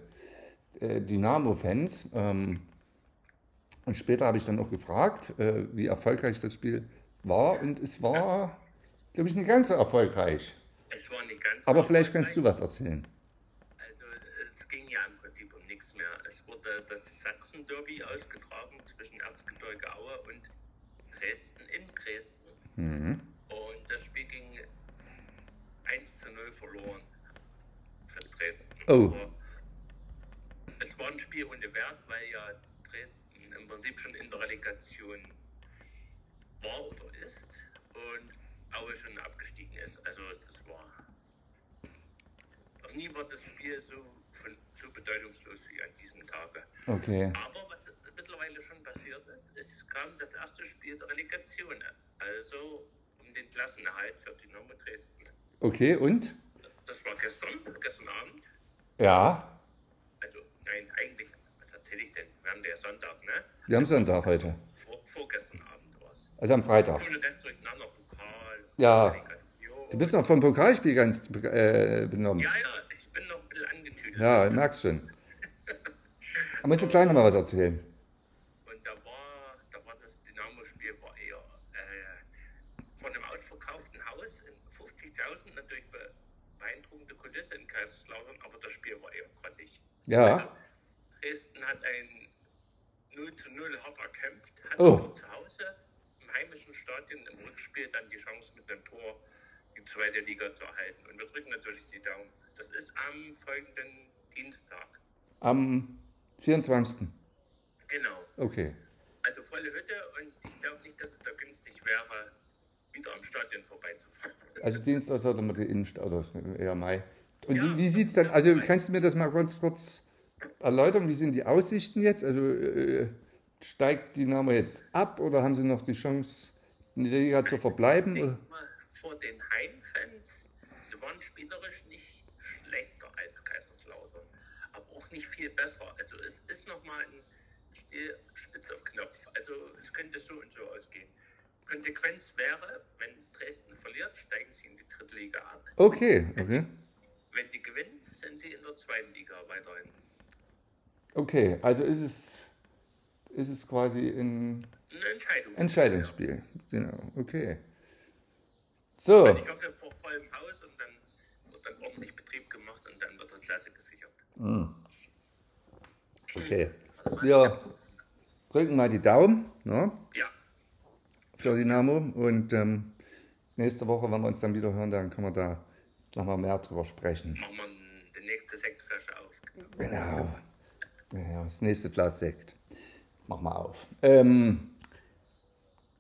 [SPEAKER 1] Dynamo-Fans. Ähm, und später habe ich dann auch gefragt, äh, wie erfolgreich das Spiel war. Und es war, glaube ich, nicht ganz so erfolgreich.
[SPEAKER 2] Es war nicht ganz
[SPEAKER 1] Aber vielleicht kannst du was erzählen.
[SPEAKER 2] Also es ging ja im Prinzip um nichts mehr. Es wurde das Sachsen-Derby ausgetragen zwischen Erzgebirge Aue und Dresden in Dresden.
[SPEAKER 1] Mhm.
[SPEAKER 2] Und das Spiel ging 1 zu 0 verloren für Dresden.
[SPEAKER 1] Oh.
[SPEAKER 2] Aber es war ein Spiel ohne Wert, weil ja Dresden im Prinzip schon in der Relegation war oder ist und Aue schon abgestiegen ist. Also es war. Noch nie war das Spiel so, von, so bedeutungslos wie an diesem Tage.
[SPEAKER 1] Okay.
[SPEAKER 2] Aber was mittlerweile schon passiert ist, es kam das erste Spiel der Relegation. Also um den Klassenerhalt für Dynamo Dresden.
[SPEAKER 1] Okay, und?
[SPEAKER 2] Das war gestern, gestern Abend.
[SPEAKER 1] Ja,
[SPEAKER 2] Also, nein, eigentlich, erzähle ich denn? Wir haben ja Sonntag, ne?
[SPEAKER 1] wir haben Sonntag heute.
[SPEAKER 2] Vor, vorgestern Abend war es.
[SPEAKER 1] Also am Freitag.
[SPEAKER 2] Ich ganz durcheinander, Pokal,
[SPEAKER 1] Ja. Du bist noch vom Pokalspiel ganz äh, benommen.
[SPEAKER 2] Ja, ja, ich bin noch ein bisschen angetüdelt.
[SPEAKER 1] Ja, ich merk's schon. <laughs> Da musst du gleich noch mal was erzählen.
[SPEAKER 2] Und da war, da war das Dynamo-Spiel war eher äh, von einem ausverkauften Haus in 50.000 natürlich be beeindruckende Kulisse in Kaiserslautern, aber das Spiel war eher grottig.
[SPEAKER 1] Ja,
[SPEAKER 2] Dresden hat ein 0 zu 0 hart erkämpft, hat
[SPEAKER 1] Oh.
[SPEAKER 2] zu Hause im heimischen Stadion im Rückspiel dann die Chance mit einem Tor die zweite Liga zu erhalten. Und wir drücken natürlich die Daumen. Das ist am folgenden Dienstag.
[SPEAKER 1] am 24.
[SPEAKER 2] Genau.
[SPEAKER 1] Okay.
[SPEAKER 2] Also volle Hütte und ich glaube nicht, dass es da günstig wäre, wieder am Stadion vorbeizufahren.
[SPEAKER 1] Also Dienstag sollte man die Innenstadt, oder eher Mai. Und
[SPEAKER 2] Ja.
[SPEAKER 1] wie, wie sieht's dann, also kannst du mir das mal kurz, kurz erläutern, wie sind die Aussichten jetzt? Also äh, steigt Dynamo jetzt ab oder haben sie noch die Chance, in der Liga zu verbleiben?
[SPEAKER 2] Ich denke mal, vor den Heimfans, sie waren spielerisch nicht schlechter als Kaiserslautern, aber auch nicht viel besser. Also es ist nochmal ein Spiel spitz auf Knopf. Also es könnte so und so ausgehen. Konsequenz wäre, wenn Dresden verliert, steigen sie in die dritte Liga ab.
[SPEAKER 1] Okay, okay.
[SPEAKER 2] Wenn sie gewinnen, sind sie in der zweiten Liga weiterhin.
[SPEAKER 1] Okay, also ist es, ist es quasi ein
[SPEAKER 2] Entscheidungsspiel.
[SPEAKER 1] Entscheidungsspiel. Genau, okay. So,
[SPEAKER 2] Ich hoffe vor vollem Haus und dann wird dann ordentlich Betrieb gemacht und dann wird der Klasse gesichert.
[SPEAKER 1] okay. Wir drücken mal die Daumen ne,
[SPEAKER 2] Ja,
[SPEAKER 1] für Dynamo und ähm, nächste Woche, wenn wir uns dann wieder hören, dann können wir da nochmal mehr drüber sprechen.
[SPEAKER 2] machen wir die nächste Sektflasche auf.
[SPEAKER 1] Genau. Ja, das nächste Glas Sekt. Mach mal auf. Ähm,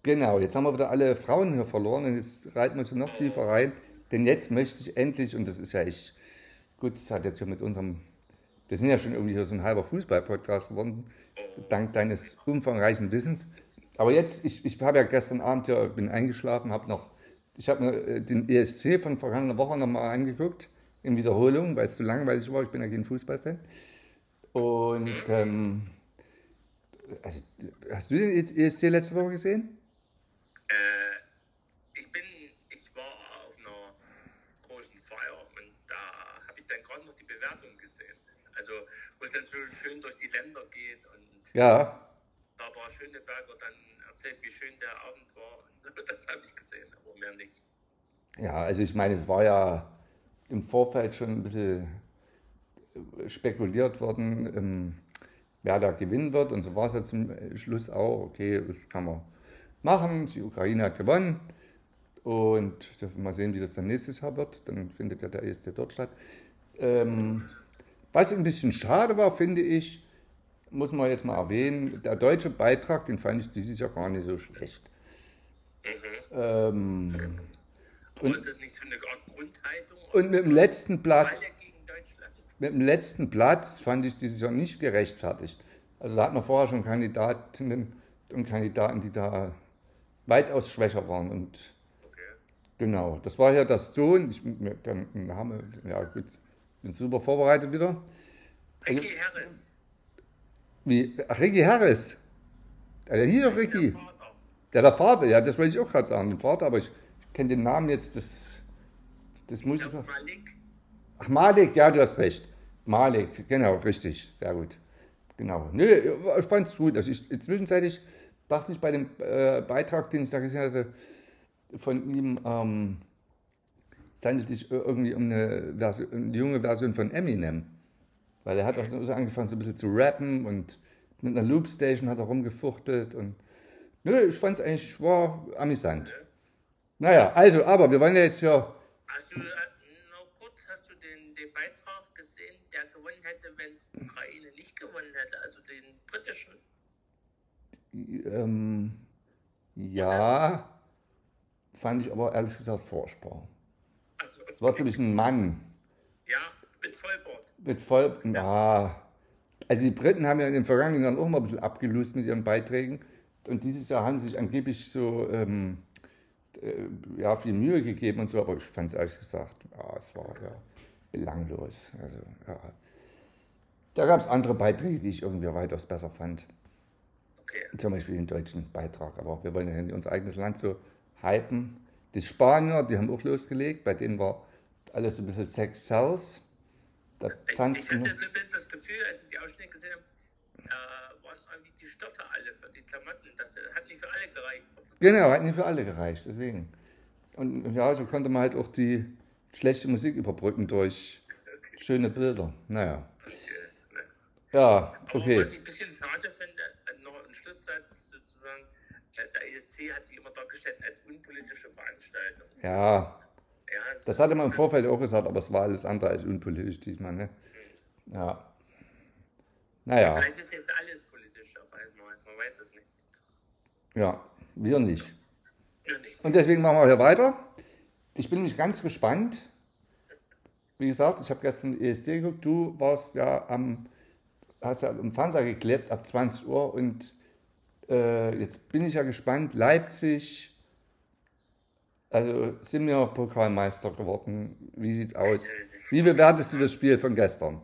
[SPEAKER 1] genau, jetzt haben wir wieder alle Frauen hier verloren und jetzt reiten wir so noch tiefer rein. Denn jetzt möchte ich endlich, und das ist ja echt gut, das hat jetzt ja mit unserem, wir sind ja schon irgendwie hier so ein halber Fußball-Podcast geworden, dank deines umfangreichen Wissens. Aber jetzt, ich, ich habe ja gestern Abend ja, bin eingeschlafen, habe noch, ich habe mir äh, den ESC von vergangener Woche nochmal angeguckt, in Wiederholung, weil es zu langweilig war, ich bin ja kein Fußballfan. Und ähm, also, hast du den ESC letzte Woche gesehen?
[SPEAKER 2] Äh, ich bin, ich war auf einer großen Feier und da habe ich dann gerade noch die Bewertung gesehen. Also, wo es dann so schön durch die Länder geht und
[SPEAKER 1] Ja.
[SPEAKER 2] da war Schöneberger dann erzählt, wie schön der Abend war. Und so, <laughs> das habe ich gesehen, aber mehr nicht.
[SPEAKER 1] Ja, also ich meine, es war ja im Vorfeld schon ein bisschen spekuliert worden, ähm, wer da gewinnen wird. Und so war es jetzt zum Schluss auch. Okay, das kann man machen. Die Ukraine hat gewonnen. Und mal sehen, wie das dann nächstes Jahr wird. Dann findet ja der ESC dort statt. Ähm, was ein bisschen schade war, finde ich, muss man jetzt mal erwähnen, der deutsche Beitrag, den fand ich dieses Jahr gar nicht so schlecht. Ähm,
[SPEAKER 2] Aber
[SPEAKER 1] Und-
[SPEAKER 2] ist das nicht so eine Art Grundhaltung?
[SPEAKER 1] und mit dem letzten Platz. Mit dem letzten Platz fand ich dieses Jahr nicht gerechtfertigt. Also da hatten wir vorher schon Kandidatinnen und Kandidaten, die da weitaus schwächer waren. Und
[SPEAKER 2] Okay.
[SPEAKER 1] genau, das war ja das Sohn. Ich, der Name, ja gut, bin super vorbereitet wieder.
[SPEAKER 2] Ricky Harris.
[SPEAKER 1] Wie, ach, Ricky Harris. Ja, der hieß doch Ricky.
[SPEAKER 2] Der Vater.
[SPEAKER 1] Ja, der Vater, ja, das wollte ich auch gerade sagen, den Vater, aber ich kenne den Namen jetzt des, des Musikers.
[SPEAKER 2] Malik.
[SPEAKER 1] Ach, Malik, ja, du hast recht. Malik, genau, richtig, sehr gut. Genau. Nö, ich fand es gut. Also ich, zwischenzeitlich dachte ich bei dem äh, Beitrag, den ich da gesehen hatte, von ihm, ähm, es handelt sich irgendwie um eine, Version, eine junge Version von Eminem. Weil er hat auch so angefangen, so ein bisschen zu rappen und mit einer Loopstation hat er rumgefuchtelt und nö, ich fand es eigentlich, war amüsant. Naja, also, aber wir wollen ja jetzt
[SPEAKER 2] ja. Hast du, äh, noch kurz, hast du den, den Beitrag gesehen, der gewonnen hätte, wenn Ukraine nicht gewonnen hätte, also den britischen?
[SPEAKER 1] Ähm, ja, fand ich aber ehrlich gesagt furchtbar. Also. Es war, glaube ich, ein Mann.
[SPEAKER 2] Ja, mit Vollbord.
[SPEAKER 1] Mit Voll, ja. ja. Also die Briten haben ja in den vergangenen Jahren auch mal ein bisschen abgelöst mit ihren Beiträgen. Und dieses Jahr haben sie sich angeblich so ähm, äh, ja, viel Mühe gegeben und so, aber ich fand es ehrlich gesagt, ja, es war ja belanglos. Also, ja. Da gab es andere Beiträge, die ich irgendwie weitaus besser fand. Okay. Zum Beispiel den deutschen Beitrag. Aber wir wollen ja nicht unser eigenes Land so hypen. Die Spanier, die haben auch losgelegt, bei denen war alles ein bisschen Sex Cells.
[SPEAKER 2] Da tanzen ich, ich hatte so das Gefühl, als ich die Ausschnitte gesehen habe, äh, waren irgendwie die Stoffe alle für die Klamotten. Das hat nicht für alle gereicht.
[SPEAKER 1] Genau, hat nicht für alle gereicht, deswegen. Und ja, so konnte man halt auch die schlechte Musik überbrücken durch okay. schöne Bilder. Naja. Okay. Ja, okay.
[SPEAKER 2] Aber was ich ein bisschen schade finde, noch ein Schlusssatz sozusagen, äh, der ESC hat sich immer dargestellt als unpolitische Veranstaltung.
[SPEAKER 1] Ja. ja das hatte man im Vorfeld auch gesagt, aber es war alles andere als unpolitisch diesmal, ne? Mhm. Ja. Naja.
[SPEAKER 2] Vielleicht ist jetzt alles politisch auf einmal, man weiß es nicht.
[SPEAKER 1] Ja, wir nicht. Wir nicht. Und deswegen machen wir hier weiter. Ich bin nämlich ganz gespannt. Wie gesagt, ich habe gestern ESC geguckt. Du warst ja am hast ja im Fernseher geklebt ab 20 Uhr und äh, jetzt bin ich ja gespannt. Leipzig, also sind wir Pokalmeister geworden. Wie sieht's aus? Wie bewertest du das Spiel von gestern?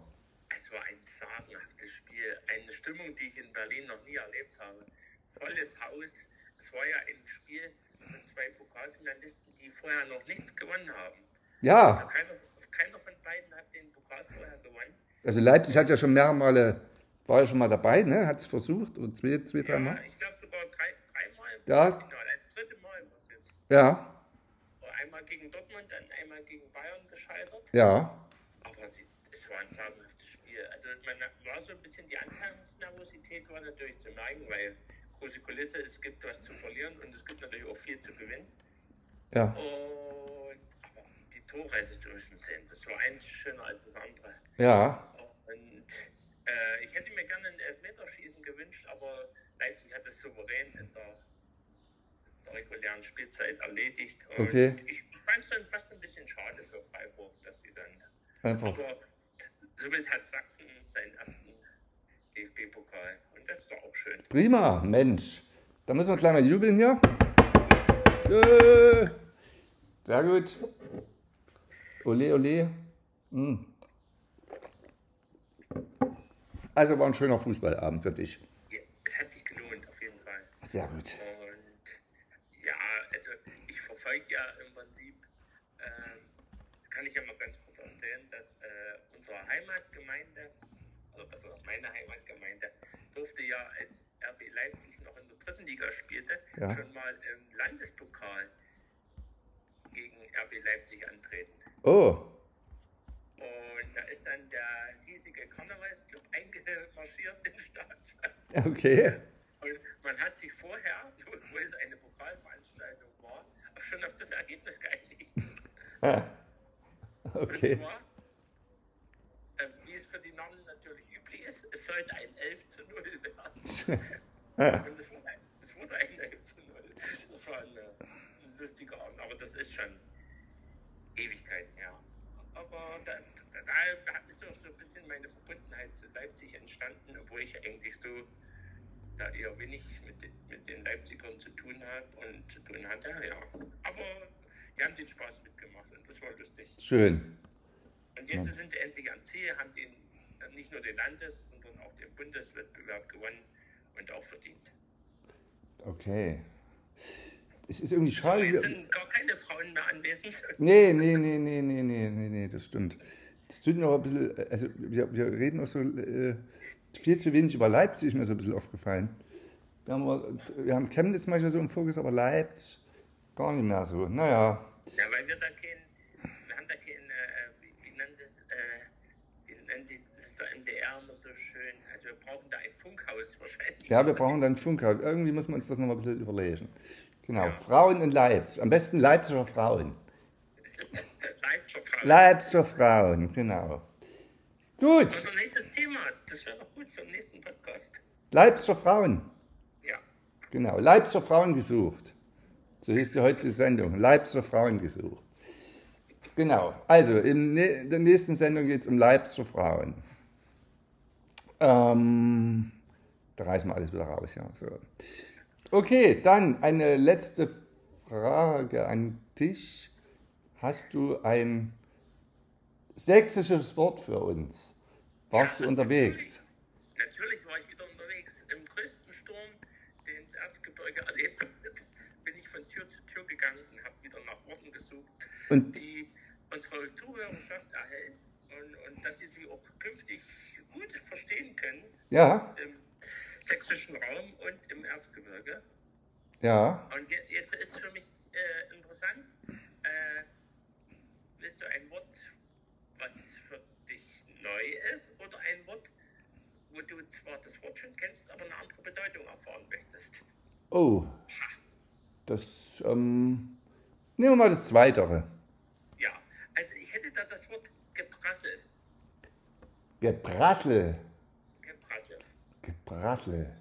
[SPEAKER 2] Es war ein sagenhaftes Spiel. Eine Stimmung, die ich in Berlin noch nie erlebt habe. Volles Haus. Es war ja ein Spiel von zwei Pokalfinalisten, die vorher noch nichts gewonnen haben.
[SPEAKER 1] Ja.
[SPEAKER 2] Also keiner, keiner von beiden hat den Pokal vorher gewonnen.
[SPEAKER 1] Also Leipzig hat ja schon mehrmals, war ja schon mal dabei, ne? Hat es versucht, oder zwei, zwei drei Mal?
[SPEAKER 2] Ja, ich glaube sogar drei, dreimal
[SPEAKER 1] ja.
[SPEAKER 2] Finale. Als dritte Mal war es jetzt.
[SPEAKER 1] Ja.
[SPEAKER 2] Einmal gegen Dortmund, dann einmal gegen Bayern gescheitert.
[SPEAKER 1] Ja.
[SPEAKER 2] Aber es war ein sagenhaftes Spiel. Also man war so ein bisschen, die Anfangsnervosität war natürlich zu merken, weil große Kulisse, es gibt was zu verlieren und es gibt natürlich auch viel zu gewinnen.
[SPEAKER 1] Ja.
[SPEAKER 2] Und aber die Tore hättest du schon sehen. Das war eins schöner als das andere.
[SPEAKER 1] Ja.
[SPEAKER 2] Und äh, ich hätte mir gerne ein Elfmeterschießen gewünscht, aber Leipzig hat es souverän in der, in der regulären Spielzeit erledigt.
[SPEAKER 1] Und okay.
[SPEAKER 2] ich fand es dann fast ein bisschen schade für Freiburg, dass sie dann.
[SPEAKER 1] Einfach. Aber
[SPEAKER 2] somit hat Sachsen seinen ersten DFB-Pokal. Und das ist doch auch schön.
[SPEAKER 1] Prima, Mensch. Da müssen wir gleich mal jubeln hier. Äh, sehr gut. Ole, ole. Mm. Also war ein schöner Fußballabend für dich.
[SPEAKER 2] Ja, es hat sich gelohnt, auf jeden Fall.
[SPEAKER 1] Sehr gut.
[SPEAKER 2] Und ja, also ich verfolge ja im Prinzip, äh, kann ich ja mal ganz kurz erzählen, dass äh, unsere Heimatgemeinde, also, also meine Heimatgemeinde, durfte ja als RB Leipzig noch in der dritten Liga spielte, ja. schon mal im Landespokal gegen RB Leipzig antreten.
[SPEAKER 1] Oh.
[SPEAKER 2] Und da ist dann der hiesige Karnevalsclub eingemarschiert im Stadion.
[SPEAKER 1] Okay.
[SPEAKER 2] Und man hat sich vorher, wo es eine Pokalveranstaltung war, auch schon auf das Ergebnis geeinigt.
[SPEAKER 1] Ah. Okay.
[SPEAKER 2] Und zwar, äh, wie es für die Namen natürlich üblich ist, es sollte ein 11 zu 0 werden. <laughs> Ah. Und es wurde ein 11 zu 0. Das war ein, ein lustiger Abend, aber das ist schon Ewigkeiten her. Ja aber da, da, da ist auch so ein bisschen meine Verbundenheit zu Leipzig ich eigentlich so da eher wenig mit, mit den Leipzigern zu tun habe und zu tun hatte, ja. Aber die haben den Spaß mitgemacht und das war lustig.
[SPEAKER 1] Schön.
[SPEAKER 2] Und jetzt ja. sind sie endlich am Ziel, haben den, nicht nur den Landes-, sondern auch den Bundeswettbewerb gewonnen und auch verdient.
[SPEAKER 1] Okay es ist irgendwie schade.
[SPEAKER 2] Es sind gar keine Frauen mehr anwesend.
[SPEAKER 1] Nee, nee, nee, nee, nee, nee, nee, nee, das stimmt. Das tut mir auch ein bisschen, also wir, wir reden auch so äh, viel zu wenig über Leipzig, ist mir so ein bisschen aufgefallen. Wir haben, wir haben Chemnitz manchmal so im Fokus, aber Leipzig gar nicht mehr so. Naja.
[SPEAKER 2] Ja, weil wir da kein, wir haben da kein, äh, wie, wie nennt es, äh, wie nennt die, das ist der MDR immer so schön, also wir brauchen da ein Funkhaus wahrscheinlich.
[SPEAKER 1] Ja, wir brauchen dann Funkhaus. Irgendwie muss man uns das noch mal ein bisschen überlegen. Genau, Frauen in Leipzig. Am besten Leipziger Frauen. <laughs>
[SPEAKER 2] Leipziger Frau.
[SPEAKER 1] Leipziger Frauen, genau. Gut,
[SPEAKER 2] Unser nächstes Thema, das wäre doch gut für den nächsten Podcast.
[SPEAKER 1] Leipziger Frauen.
[SPEAKER 2] Ja.
[SPEAKER 1] Genau, Leipziger Frauen gesucht. So hieß die heutige Sendung. Leipziger Frauen gesucht. Genau, also in der nächsten Sendung geht es um Leipziger Frauen. Ähm, da reißen wir alles wieder raus, ja. So. Okay, dann eine letzte Frage an dich. Hast du ein sächsisches Wort für uns? Warst du unterwegs?
[SPEAKER 2] Natürlich war ich wieder unterwegs. Im größten Sturm, den Erzgebirge erlebt hat, bin ich von Tür zu Tür gegangen und habe wieder nach Worten gesucht,
[SPEAKER 1] Und
[SPEAKER 2] die unsere Zuhörerschaft erhält und, und dass sie sie auch künftig gut verstehen können
[SPEAKER 1] ja,
[SPEAKER 2] im sächsischen Raum und im Erzgebirge.
[SPEAKER 1] ja,
[SPEAKER 2] Und je- jetzt ist für mich äh, interessant, äh, willst du ein Wort, was für dich neu ist, oder ein Wort, wo du zwar das Wort schon kennst, aber eine andere Bedeutung erfahren möchtest?
[SPEAKER 1] Oh, das, ähm, nehmen wir mal das Zweitere.
[SPEAKER 2] Ja, also ich hätte da das Wort Geprassel.
[SPEAKER 1] Geprassel.
[SPEAKER 2] Geprassel,
[SPEAKER 1] Geprassel.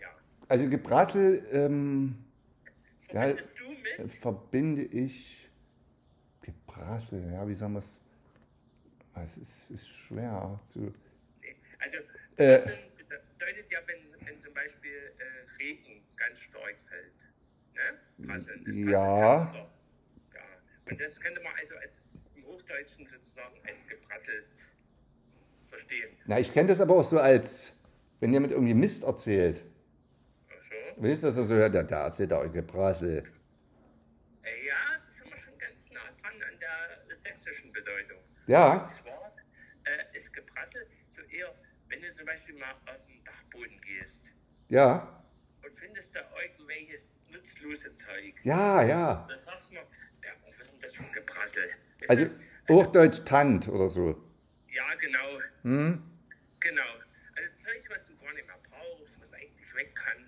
[SPEAKER 2] ja.
[SPEAKER 1] Also Geprassel, ähm,
[SPEAKER 2] du mit?
[SPEAKER 1] verbinde ich Geprassel, ja, wie soll man es, es ist, ist schwer zu,
[SPEAKER 2] Nee. Also,
[SPEAKER 1] Äh.
[SPEAKER 2] Bedeutet ja, wenn, wenn zum Beispiel äh, Regen ganz stark fällt. Ne? Prasseln. Das
[SPEAKER 1] Ja.
[SPEAKER 2] Ja. Und das könnte man also als im Hochdeutschen sozusagen als Geprassel verstehen.
[SPEAKER 1] na, ich kenne das aber auch so als, wenn jemand irgendwie Mist erzählt,
[SPEAKER 2] Also,
[SPEAKER 1] weißt du, das so, ja, der, der erzählt auch Geprassel.
[SPEAKER 2] äh, ja, das sind wir schon ganz nah dran an der sächsischen Bedeutung.
[SPEAKER 1] Ja,
[SPEAKER 2] Und zwar äh, ist Geprassel so eher, wenn du zum Beispiel mal auf den Dachboden gehst
[SPEAKER 1] ja,
[SPEAKER 2] da irgendwelches nutzlose Zeug.
[SPEAKER 1] ja, ja.
[SPEAKER 2] Das sagt man, ja, was ist denn das für ein Geprassel? Ist
[SPEAKER 1] Also
[SPEAKER 2] das-
[SPEAKER 1] Hochdeutsch Tant oder so.
[SPEAKER 2] ja, genau,
[SPEAKER 1] Hm?
[SPEAKER 2] genau. Also Zeug, was du gar nicht mehr brauchst, was eigentlich weg kann.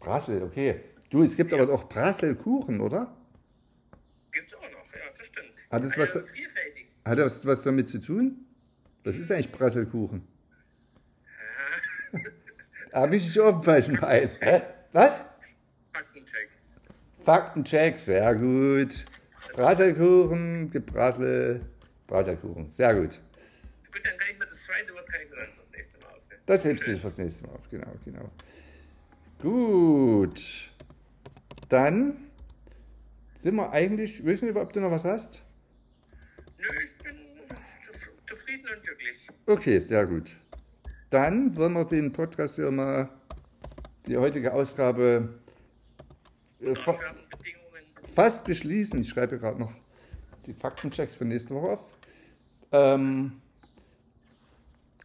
[SPEAKER 1] Prassel, okay. Du, es gibt aber auch Prasselkuchen, oder?
[SPEAKER 2] Gibt's auch noch, ja, das stimmt.
[SPEAKER 1] Hat das
[SPEAKER 2] also,
[SPEAKER 1] was-
[SPEAKER 2] vielfältig.
[SPEAKER 1] Hat das was damit zu tun? Was ist eigentlich Prasselkuchen? Habe ich dich auf dem falschen Bein? Hä? Was?
[SPEAKER 2] Faktencheck.
[SPEAKER 1] Faktencheck, sehr gut. Prasselkuchen, Geprassel, Prasselkuchen, sehr gut.
[SPEAKER 2] Gut, dann kann ich mir das zweite Wort kann ich mir dann das nächste Mal aufnehmen.
[SPEAKER 1] Das hebst du fürs nächste Mal auf, genau, genau. Gut. Dann sind wir eigentlich, ich weiß nicht, ob du noch was hast?
[SPEAKER 2] Nö, ich bin zuf- zufrieden und glücklich.
[SPEAKER 1] Okay, sehr gut. Dann wollen wir den Podcast hier mal, die heutige Ausgabe, äh, fa fast beschließen. Ich schreibe gerade noch die Faktenchecks für nächste Woche auf. Ähm,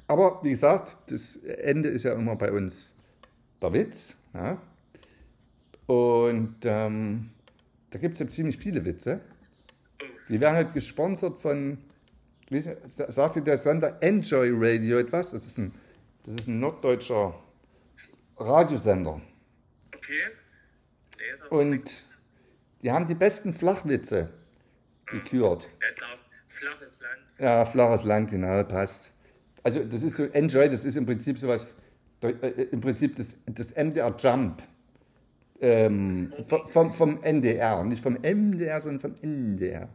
[SPEAKER 1] aber wie gesagt, das Ende ist ja immer bei uns der Witz. Ja? Und ähm, da gibt es ja ziemlich viele Witze. Die werden halt gesponsert von, wie sagt dir der Sender Enjoy Radio etwas? Das ist ein, das ist ein norddeutscher Radiosender.
[SPEAKER 2] Okay. Nee,
[SPEAKER 1] Und die haben die besten Flachwitze gekürt.
[SPEAKER 2] Flaches Land.
[SPEAKER 1] Ja, flaches Land, genau, passt. Also das ist so, Enjoy, das ist im Prinzip sowas, äh, im Prinzip das, das MDR Jump. Ähm, vom, vom, NDR, nicht vom MDR, sondern vom NDR.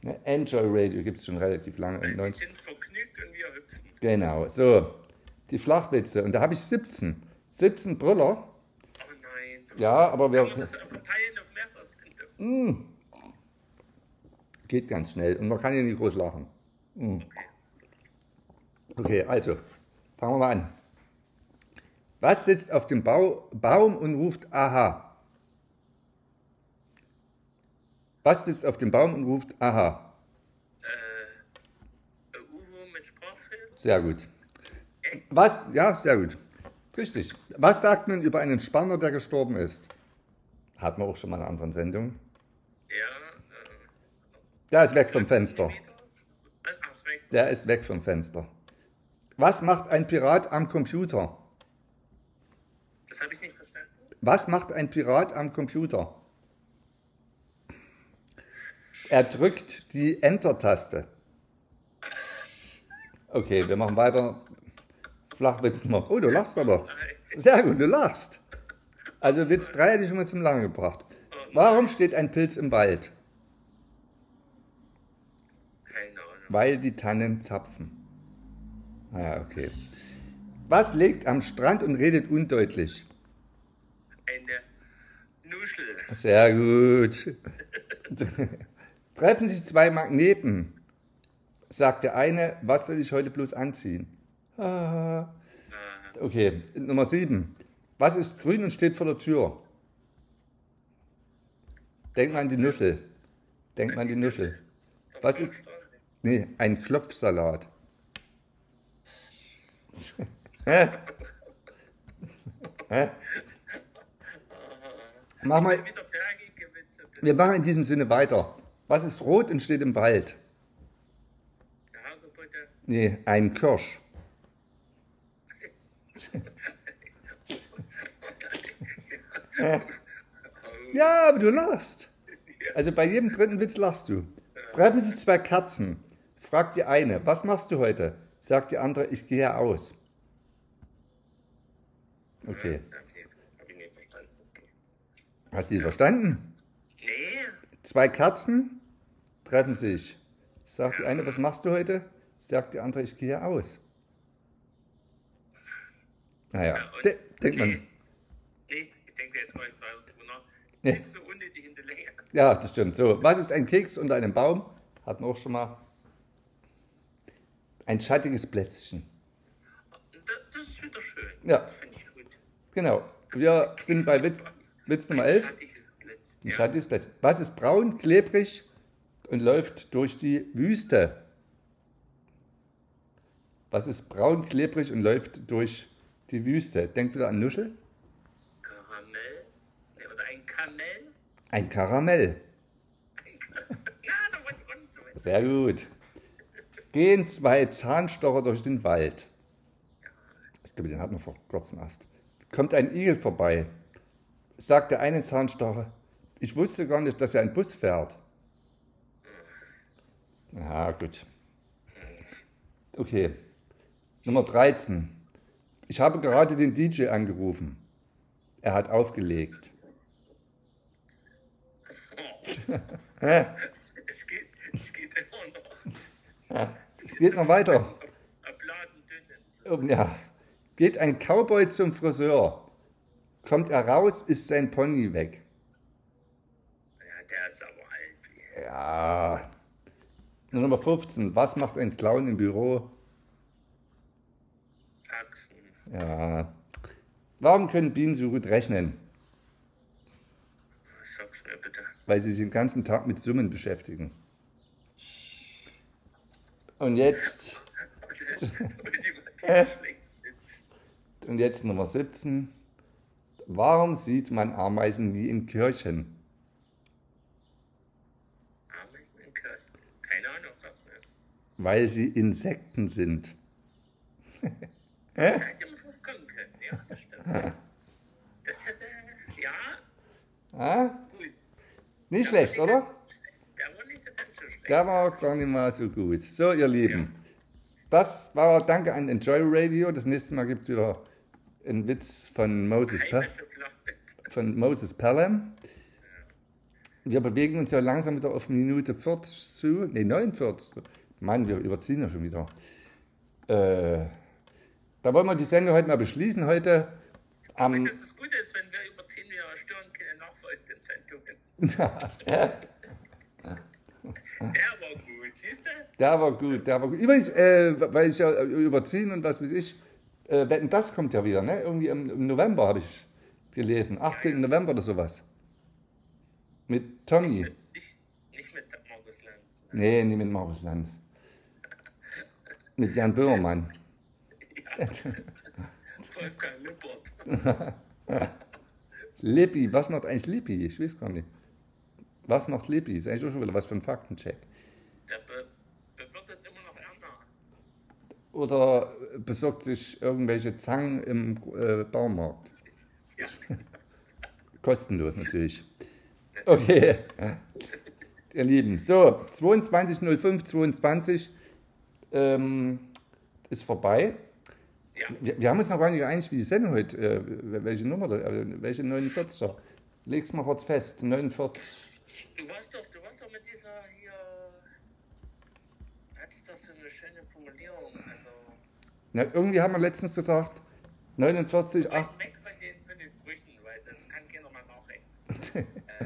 [SPEAKER 1] Ne? Enjoy Radio gibt es schon relativ lange.
[SPEAKER 2] Die
[SPEAKER 1] 90
[SPEAKER 2] sind vergnügt und wir hüpfen.
[SPEAKER 1] Genau, so, die Flachwitze. Und da habe ich 17. 17 Brüller.
[SPEAKER 2] Oh nein.
[SPEAKER 1] Ja, aber wir,
[SPEAKER 2] das auf mehrere Sende?
[SPEAKER 1] geht ganz schnell und man kann ja nicht groß lachen. Mm. Okay, also, fangen wir mal an. Was sitzt auf dem Bau, Baum und ruft Aha? Was sitzt auf dem Baum und ruft Aha?
[SPEAKER 2] Äh,
[SPEAKER 1] Sehr gut. Was, ja, sehr gut. Richtig. Was sagt man über einen Spanner, der gestorben ist? Hatten wir auch schon mal in einer anderen Sendung.
[SPEAKER 2] Ja, äh,
[SPEAKER 1] Der ist weg vom Fenster. Der ist weg vom Fenster. Was macht ein Pirat am Computer?
[SPEAKER 2] Das habe ich nicht verstanden.
[SPEAKER 1] Was macht ein Pirat am Computer? Er drückt die Enter-Taste. Okay, wir machen weiter. Flachwitz noch. Oh, du lachst aber. Sehr gut, du lachst. Also Witz 3 hätte ich schon mal zum Lange gebracht. Warum steht ein Pilz im Wald?
[SPEAKER 2] Keine Ahnung.
[SPEAKER 1] Weil die Tannen zapfen. Ah, okay. Was liegt am Strand und redet undeutlich?
[SPEAKER 2] Eine Nuschel.
[SPEAKER 1] Sehr gut. Treffen sich zwei Magneten. Sagt der eine, was soll ich heute bloß anziehen? Ah. Okay, Nummer sieben. Was ist grün und steht vor der Tür? Denk mal an die Nuschel. Denk mal an die Nuschel. Was ist. Nee, ein Klopfsalat. <laughs> Hä? Hä? Mach mal. Wir machen in diesem Sinne weiter. Was ist rot und steht im Wald? Nee, ein Kirsch. <laughs> Ja, aber du lachst. Also bei jedem dritten Witz lachst du. Treffen sich zwei Katzen. Fragt die eine, was machst du heute? Sagt die andere, ich gehe aus. Okay. Hast du die verstanden?
[SPEAKER 2] Nee,
[SPEAKER 1] Zwei Katzen treffen sich. Sagt die eine, was machst du heute? Sagt die andere, ich gehe aus. Naja, de denkt man.
[SPEAKER 2] ich denke jetzt mal
[SPEAKER 1] Nee.
[SPEAKER 2] ist so unnötig in der Länge.
[SPEAKER 1] Ja, das stimmt. So, was ist ein Keks unter einem Baum? Hatten wir auch schon mal. Ein schattiges Plätzchen.
[SPEAKER 2] Das, ist wieder schön.
[SPEAKER 1] Ja.
[SPEAKER 2] Das finde ich gut.
[SPEAKER 1] Genau. Wir sind bei Witz, Witz Nummer 11.
[SPEAKER 2] Schattiges Blitz.
[SPEAKER 1] Ein
[SPEAKER 2] Ja.
[SPEAKER 1] schattiges Plätzchen. Was ist braun, klebrig und läuft durch die Wüste? Was ist braun, klebrig und läuft durch die Wüste? Denkt wieder an Nuschel.
[SPEAKER 2] Karamell. Nee, oder ein Kamel.
[SPEAKER 1] Ein Karamell.
[SPEAKER 2] Na.
[SPEAKER 1] Sehr gut. Gehen zwei Zahnstocher durch den Wald. Ich glaube, den hatten wir vor kurzem erst. Kommt ein Igel vorbei. Sagt der eine Zahnstocher, ich wusste gar nicht, dass er ein Bus fährt. Ja, gut. Okay. Nummer 13. Ich habe gerade den DJ angerufen. Er hat aufgelegt. <laughs>
[SPEAKER 2] Es geht, es geht immer noch.
[SPEAKER 1] Es geht noch weiter. Ja. Geht ein Cowboy zum Friseur. Kommt er raus, ist sein Pony weg.
[SPEAKER 2] Ja, der ist aber alt.
[SPEAKER 1] Ja. Nummer 15. Was macht ein Clown im Büro? Ja. Warum können Bienen so gut rechnen?
[SPEAKER 2] Sag's mir bitte.
[SPEAKER 1] Weil sie sich den ganzen Tag mit Summen beschäftigen. Und <laughs> jetzt, und jetzt Nummer 17. Warum sieht man Ameisen nie in Kirchen?
[SPEAKER 2] Ameisen in Köln. Keine Ahnung, mir.
[SPEAKER 1] Weil sie Insekten sind.
[SPEAKER 2] Da Ja, das hätte, ja,
[SPEAKER 1] Ah?
[SPEAKER 2] gut.
[SPEAKER 1] Nicht schlecht, oder?
[SPEAKER 2] Der war nicht so ganz so schlecht.
[SPEAKER 1] Der war gar nicht mal so gut. So, ihr Lieben. Das war Danke an Enjoy Radio. Das nächste Mal gibt es wieder einen Witz von Moses, Pe von Moses Pelham. Wir bewegen uns ja langsam wieder auf Minute 40 zu. Ne, 49. Mann, wir überziehen ja schon wieder. Äh, da wollen wir die Sendung heute mal beschließen. Heute am.
[SPEAKER 2] Das ist gut ist, wenn wir überziehen, wir stören keine nachfolgenden Sendungen. <laughs> Der war gut, siehst du?
[SPEAKER 1] Der war gut, der war gut. Übrigens, äh, weil ich ja überziehen und was weiß ich, äh, Wetten, das kommt ja wieder, ne? Irgendwie im, im November habe ich gelesen. 18. November oder sowas. Mit Tommy.
[SPEAKER 2] Nicht, nicht mit Markus Lanz.
[SPEAKER 1] Nee, nicht mit Markus Lanz. Mit Jan <laughs> Böhmermann. <laughs>
[SPEAKER 2] Wolfgang Lippert. <laughs>
[SPEAKER 1] Lippi, was macht eigentlich Lippi? Ich weiß gar nicht. Was macht Lippi? Ist eigentlich auch schon wieder was für ein Faktencheck.
[SPEAKER 2] Der be bewirtet immer noch Erna.
[SPEAKER 1] Oder besorgt sich irgendwelche Zangen im äh, Baumarkt?
[SPEAKER 2] Ja. <laughs>
[SPEAKER 1] Kostenlos natürlich. Okay, ihr Lieben. So, 22.05.22 ähm, ist vorbei.
[SPEAKER 2] Ja.
[SPEAKER 1] Wir, wir haben uns noch gar nicht geeinigt, wie die Sendung heute, äh, welche Nummer, äh, welche 49er. Leg's mal kurz fest, 49.
[SPEAKER 2] Du warst doch, du warst doch mit dieser hier. Hattest doch so eine schöne Formulierung. Also.
[SPEAKER 1] Na, irgendwie haben wir letztens gesagt, 49, 8.
[SPEAKER 2] Weit weg von den, von den Brüchen, weil das kann keiner mal nachrechnen. <laughs> äh,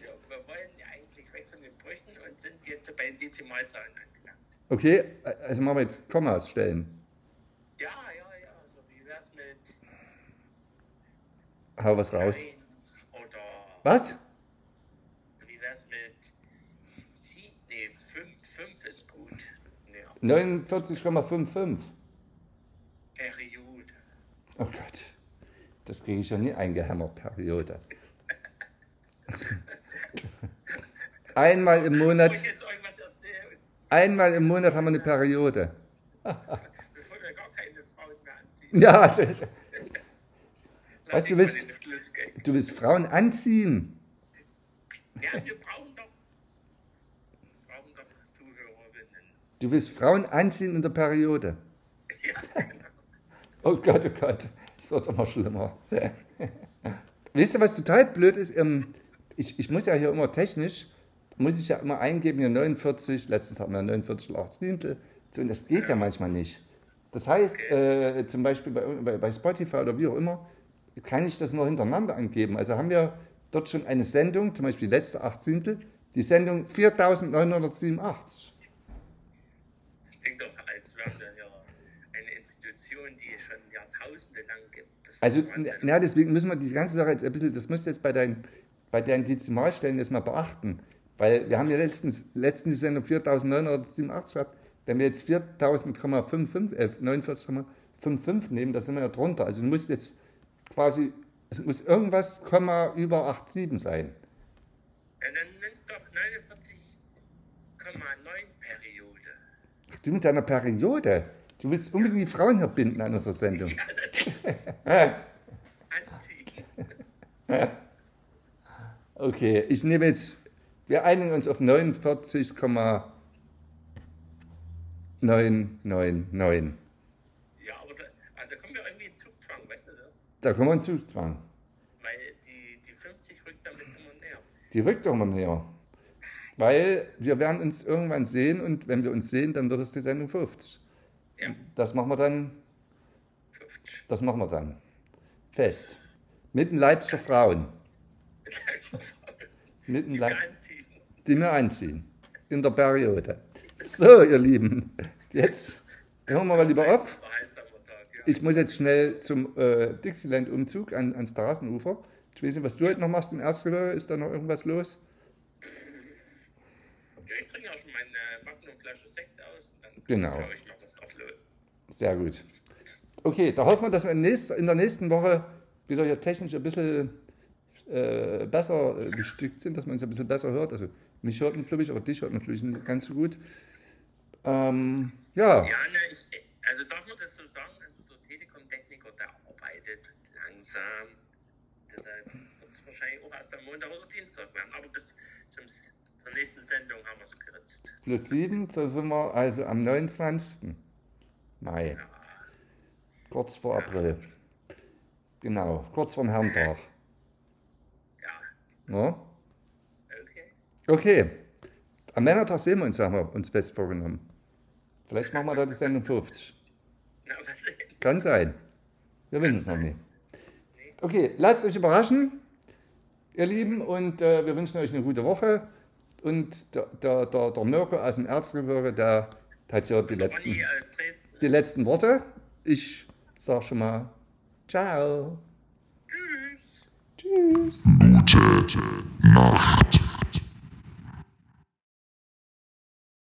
[SPEAKER 2] wir, wir wollen ja eigentlich weg von den Brüchen und sind jetzt bei den Dezimalzahlen angelangt.
[SPEAKER 1] Okay, also machen wir jetzt Kommas stellen.
[SPEAKER 2] Ja, ja, ja. Also wie wär's mit
[SPEAKER 1] Hau was raus. Was?
[SPEAKER 2] wie wär's mit sie, nee, ist gut. Ja,
[SPEAKER 1] 49,55.
[SPEAKER 2] Periode.
[SPEAKER 1] Oh Gott, das kriege ich ja nie eingehämmert, Periode. <laughs> Einmal im Monat, einmal im Monat haben wir eine Periode.
[SPEAKER 2] bevor wir gar keine Frauen mehr anziehen?
[SPEAKER 1] Ja,
[SPEAKER 2] Lass
[SPEAKER 1] Weißt du, willst- du willst Frauen anziehen.
[SPEAKER 2] Ja, wir brauchen doch, brauchen doch Zuhörerinnen.
[SPEAKER 1] Du willst Frauen anziehen in der Periode.
[SPEAKER 2] Ja, genau.
[SPEAKER 1] Oh Gott, oh Gott, es wird immer schlimmer. Wisst ihr, was total blöd ist? Ähm, Ich, ich muss ja hier immer technisch, muss ich ja immer eingeben, hier 49, letztens hatten wir 49 8 Siebtel, so, und das geht ja manchmal nicht. Das heißt, äh, zum Beispiel bei, bei, bei Spotify oder wie auch immer, kann ich das nur hintereinander angeben. Also haben wir dort schon eine Sendung, zum Beispiel die letzte 8 Siebtel, die Sendung 4987.
[SPEAKER 2] Das klingt doch, als wären wir ja eine Institution, die es schon Jahrtausende lang gibt.
[SPEAKER 1] Also, ja, deswegen müssen wir die ganze Sache jetzt ein bisschen, das müsst ihr jetzt bei deinen, bei deinen Dezimalstellen jetzt mal beachten. Weil wir haben ja letztens, letztens die Sendung 4987 gehabt. Wenn wir jetzt 4000,55, äh, 49,55 nehmen, da sind wir ja drunter. Also du musst jetzt quasi, es muss irgendwas, Komma über 87 sein.
[SPEAKER 2] Ja, dann nenn's doch 49,9 Periode.
[SPEAKER 1] Ach, du mit deiner Periode. Du willst unbedingt die Frauen hier binden an unserer Sendung.
[SPEAKER 2] Ja. <laughs>
[SPEAKER 1] Okay, ich nehme jetzt, wir einigen uns auf 49,999.
[SPEAKER 2] Ja, aber da, also da kommen wir irgendwie in Zugzwang, weißt du das?
[SPEAKER 1] Da kommen wir in Zugzwang.
[SPEAKER 2] Weil die, die 50 rückt damit immer näher.
[SPEAKER 1] Die rückt doch mal näher. Weil wir werden uns irgendwann sehen und wenn wir uns sehen, dann wird es die Sendung 50.
[SPEAKER 2] Ja,
[SPEAKER 1] Das machen wir dann,
[SPEAKER 2] 50.
[SPEAKER 1] das machen wir dann. Fest. Mit den Leipziger Frauen. Mit den
[SPEAKER 2] Die wir
[SPEAKER 1] Leip
[SPEAKER 2] anziehen.
[SPEAKER 1] die wir anziehen. In der Periode. So, ihr Lieben. Jetzt hören wir mal lieber auf. Ich muss jetzt schnell zum äh, Dixieland-Umzug an, ans Straßenufer. Ich weiß nicht, was du heute noch machst im Erzgebirge. Ist da noch irgendwas los?
[SPEAKER 2] ja, ich trinke auch schon meine Magnumflasche Sekt aus und dann
[SPEAKER 1] Genau.
[SPEAKER 2] ich noch drauf los.
[SPEAKER 1] Sehr gut. Okay, da hoffen wir, dass wir in, nächst, in der nächsten Woche wieder hier technisch ein bisschen äh, besser äh, bestückt sind, dass man uns ein bisschen besser hört. Also mich hört man, glaube ich, aber dich hört man, glaube ich, nicht ganz so gut. Ähm, ja,
[SPEAKER 2] Ja, ne, ich, also darf man das so sagen, also der Telekom-Techniker, der arbeitet langsam. Deshalb wird es wahrscheinlich auch erst am Montag oder Dienstag werden. Aber bis zum, zur nächsten Sendung haben wir es geritzt.
[SPEAKER 1] plus 7, da sind wir also am 29. Mai,
[SPEAKER 2] Ja,
[SPEAKER 1] kurz vor April. Genau, kurz vorm Herrentag.
[SPEAKER 2] ja,
[SPEAKER 1] Ja?
[SPEAKER 2] okay.
[SPEAKER 1] Okay, am Männertag sehen wir uns, haben wir uns fest vorgenommen. Vielleicht machen wir da die Sendung 50.
[SPEAKER 2] Na, sehen.
[SPEAKER 1] Kann sein. Wir wissen es noch nicht. Okay, lasst euch überraschen, ihr Lieben, und äh, wir wünschen euch eine gute Woche. Und der, der, der, der Mirko aus dem Erzgebirge, der, der hat ja die letzten, die letzten Worte. Ich sage schon mal Ciao.
[SPEAKER 2] Tschüss.
[SPEAKER 1] Tschüss.
[SPEAKER 3] Gute Nacht.